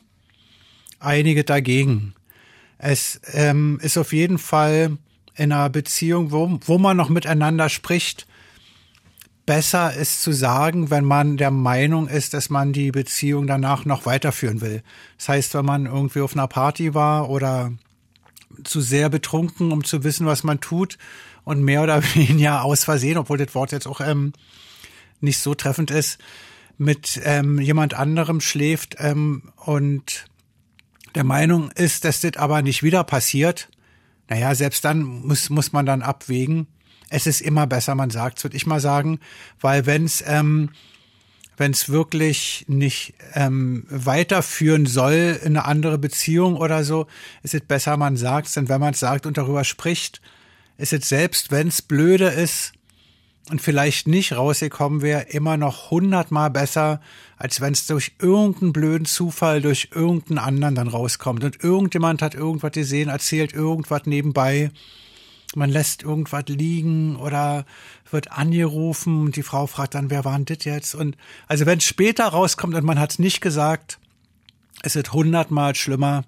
einige dagegen. Es ähm, ist auf jeden Fall in einer Beziehung, wo, wo man noch miteinander spricht, besser ist zu sagen, wenn man der Meinung ist, dass man die Beziehung danach noch weiterführen will. Das heißt, wenn man irgendwie auf einer Party war oder zu sehr betrunken, um zu wissen, was man tut und mehr oder weniger aus Versehen, obwohl das Wort jetzt auch ähm, nicht so treffend ist, mit ähm, jemand anderem schläft ähm, und der Meinung ist, dass das aber nicht wieder passiert, naja, selbst dann muss, muss man dann abwägen. Es ist immer besser, man sagt, würde ich mal sagen, weil wenn es ähm, wenn es wirklich nicht ähm, weiterführen soll in eine andere Beziehung oder so, ist es besser, man sagt denn wenn man es sagt und darüber spricht, ist es selbst, wenn es blöde ist und vielleicht nicht rausgekommen wäre, immer noch hundertmal besser, als wenn es durch irgendeinen blöden Zufall durch irgendeinen anderen dann rauskommt. Und irgendjemand hat irgendwas gesehen, erzählt irgendwas nebenbei man lässt irgendwas liegen oder wird angerufen und die Frau fragt dann, wer war denn das jetzt? Und also wenn es später rauskommt und man hat es nicht gesagt, ist es hundertmal schlimmer,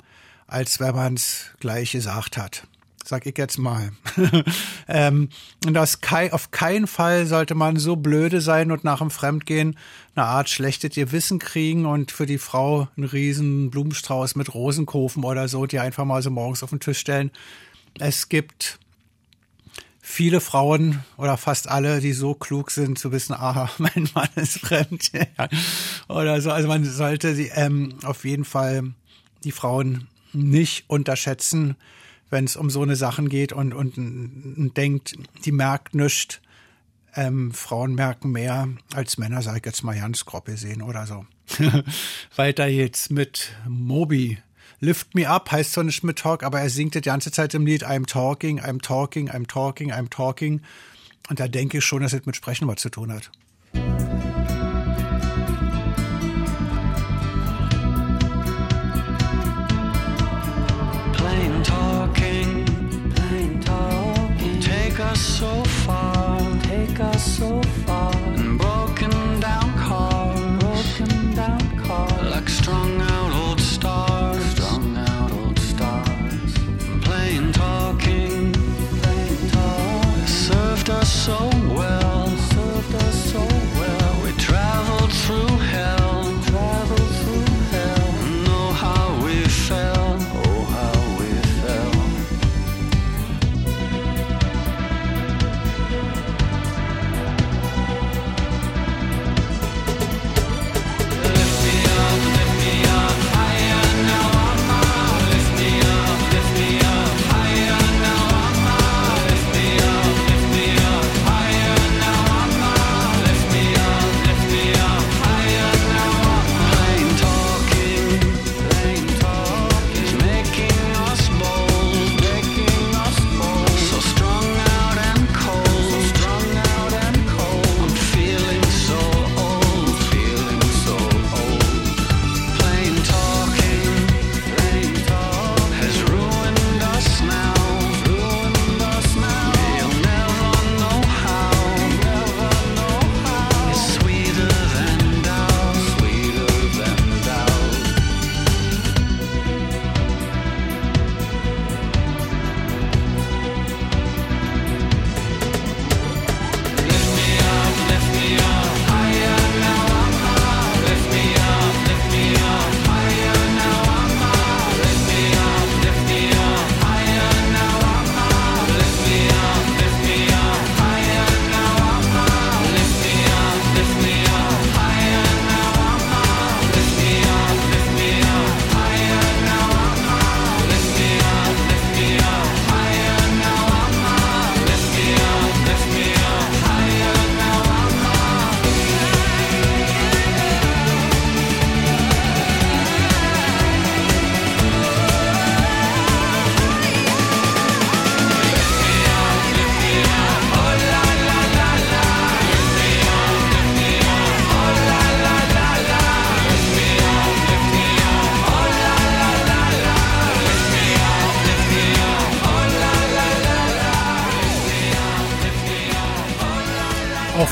als wenn man es gleich gesagt hat. Sag ich jetzt mal. ähm, und aus kei auf keinen Fall sollte man so blöde sein und nach dem Fremdgehen eine Art schlechtes Gewissen kriegen und für die Frau einen riesen Blumenstrauß mit Rosenkofen oder so, die einfach mal so morgens auf den Tisch stellen. Es gibt viele Frauen oder fast alle, die so klug sind, zu wissen, aha, mein Mann ist fremd oder so. Also man sollte sie ähm, auf jeden Fall die Frauen nicht unterschätzen, wenn es um so eine Sachen geht und, und, und denkt, die merkt nichts. Ähm, Frauen merken mehr als Männer, sag ich jetzt mal ganz grob gesehen oder so. Weiter jetzt mit Moby. Lift Me Up heißt zwar nicht mit Talk, aber er singt die ganze Zeit im Lied I'm talking, I'm talking, I'm talking, I'm talking. Und da denke ich schon, dass es mit Sprechen was zu tun hat.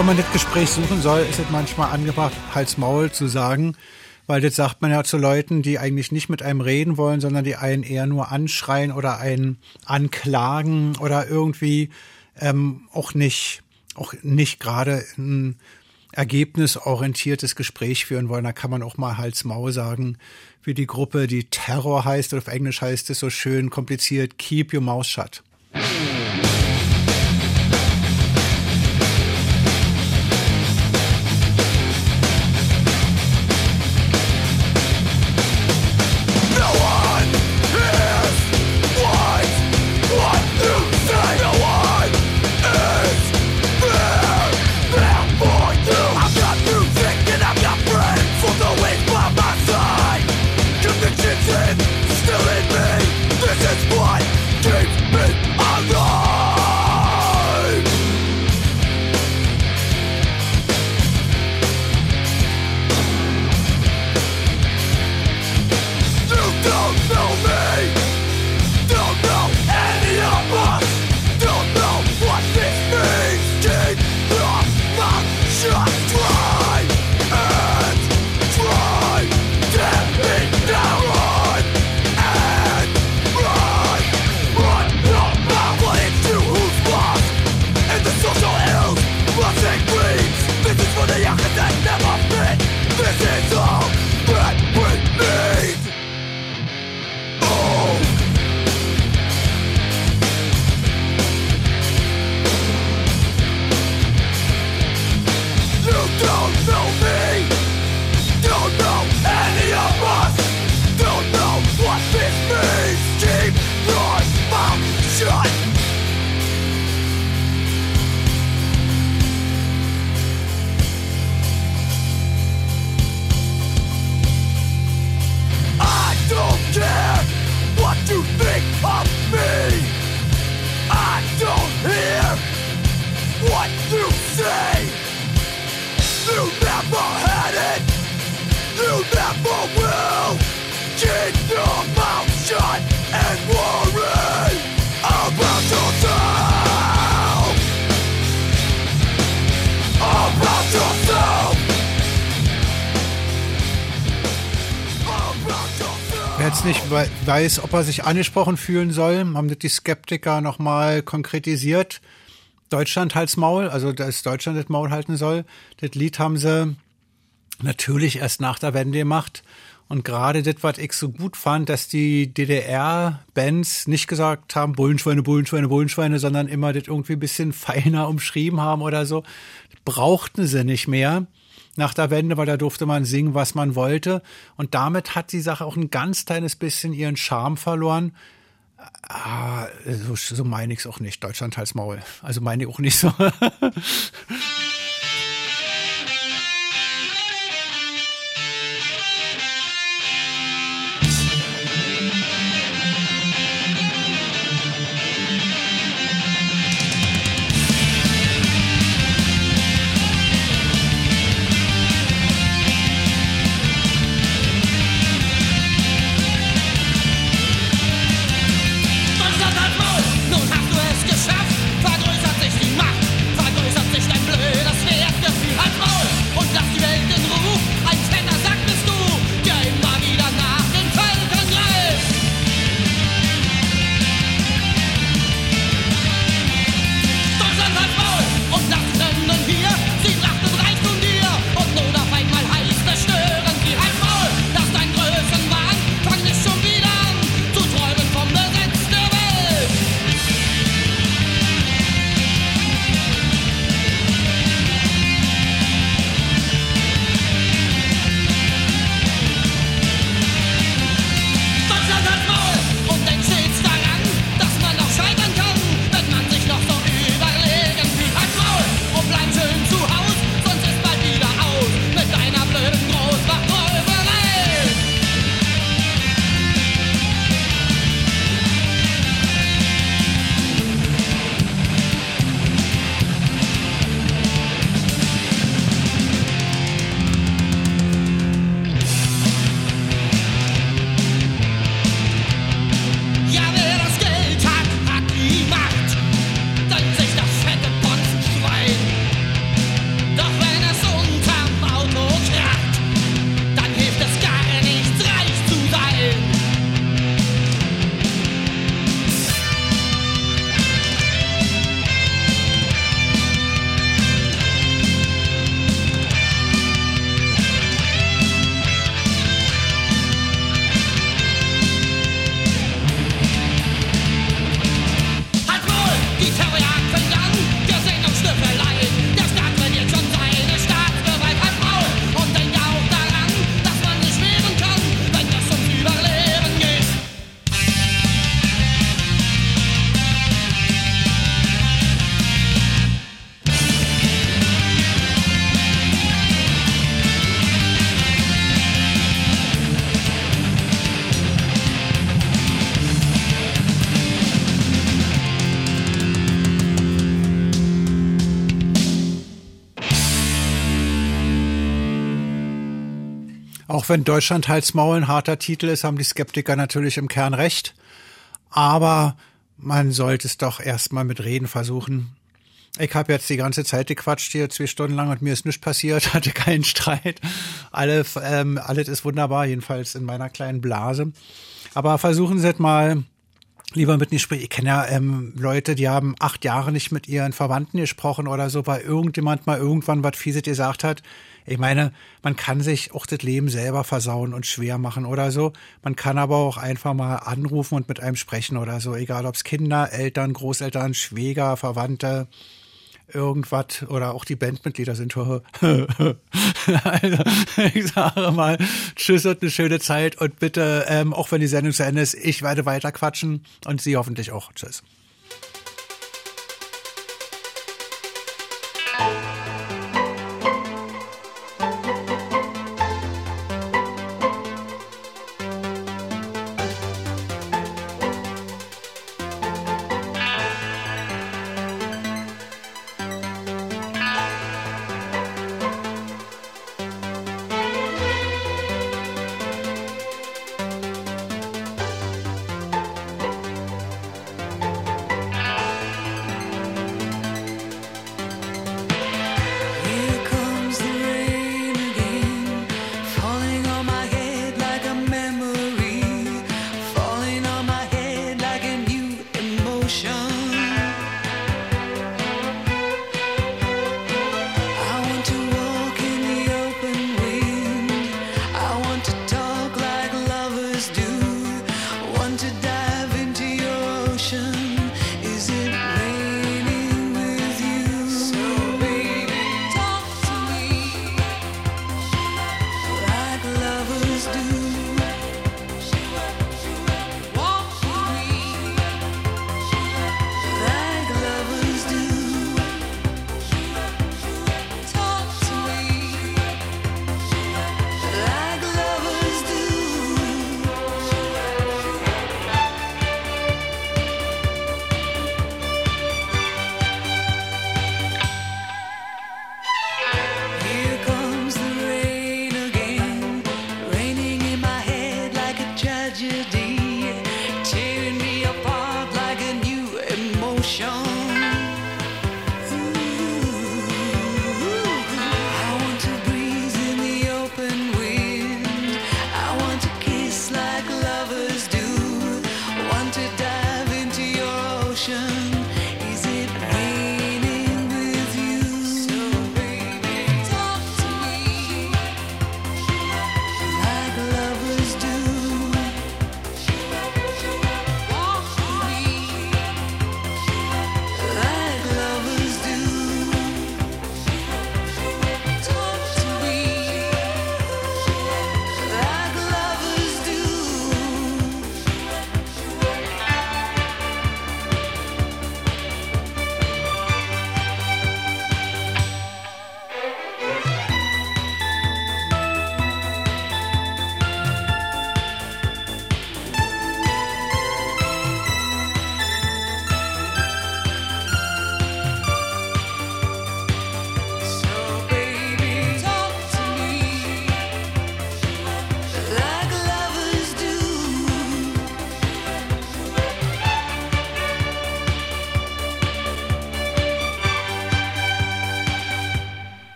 Wenn man das Gespräch suchen soll, ist es manchmal angebracht, Hals Maul zu sagen, weil das sagt man ja zu Leuten, die eigentlich nicht mit einem reden wollen, sondern die einen eher nur anschreien oder einen anklagen oder irgendwie ähm, auch nicht, auch nicht gerade ein ergebnisorientiertes Gespräch führen wollen. Da kann man auch mal Hals Maul sagen, wie die Gruppe, die Terror heißt, oder auf Englisch heißt es so schön kompliziert, Keep Your Mouth Shut. Weiß, ob er sich angesprochen fühlen soll, haben das die Skeptiker nochmal konkretisiert. Deutschland Hals Maul, also dass Deutschland das Maul halten soll. Das Lied haben sie natürlich erst nach der Wende gemacht. Und gerade das, was ich so gut fand, dass die DDR-Bands nicht gesagt haben, Bullenschweine, Bullenschweine, Bullenschweine, sondern immer das irgendwie ein bisschen feiner umschrieben haben oder so. Brauchten sie nicht mehr nach der Wende, weil da durfte man singen, was man wollte. Und damit hat die Sache auch ein ganz kleines bisschen ihren Charme verloren. Ah, so, so meine ich es auch nicht. Deutschland Hals Maul. Also meine ich auch nicht so. wenn Deutschland Hals Maul ein harter Titel ist, haben die Skeptiker natürlich im Kern recht. Aber man sollte es doch erstmal mit Reden versuchen. Ich habe jetzt die ganze Zeit gequatscht hier, zwei Stunden lang und mir ist nichts passiert, hatte keinen Streit. Alle, ähm, alles ist wunderbar, jedenfalls in meiner kleinen Blase. Aber versuchen Sie es mal lieber mit nicht sprechen. Ich kenne ja ähm, Leute, die haben acht Jahre nicht mit ihren Verwandten gesprochen oder so, weil irgendjemand mal irgendwann was Fieses gesagt hat. Ich meine, man kann sich auch das Leben selber versauen und schwer machen oder so. Man kann aber auch einfach mal anrufen und mit einem sprechen oder so. Egal ob es Kinder, Eltern, Großeltern, Schwäger, Verwandte, irgendwas oder auch die Bandmitglieder sind. also, ich sage mal, tschüss und eine schöne Zeit und bitte, ähm, auch wenn die Sendung zu Ende ist, ich werde weiter quatschen und Sie hoffentlich auch. Tschüss.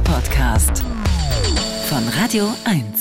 Podcast. Von Radio 1.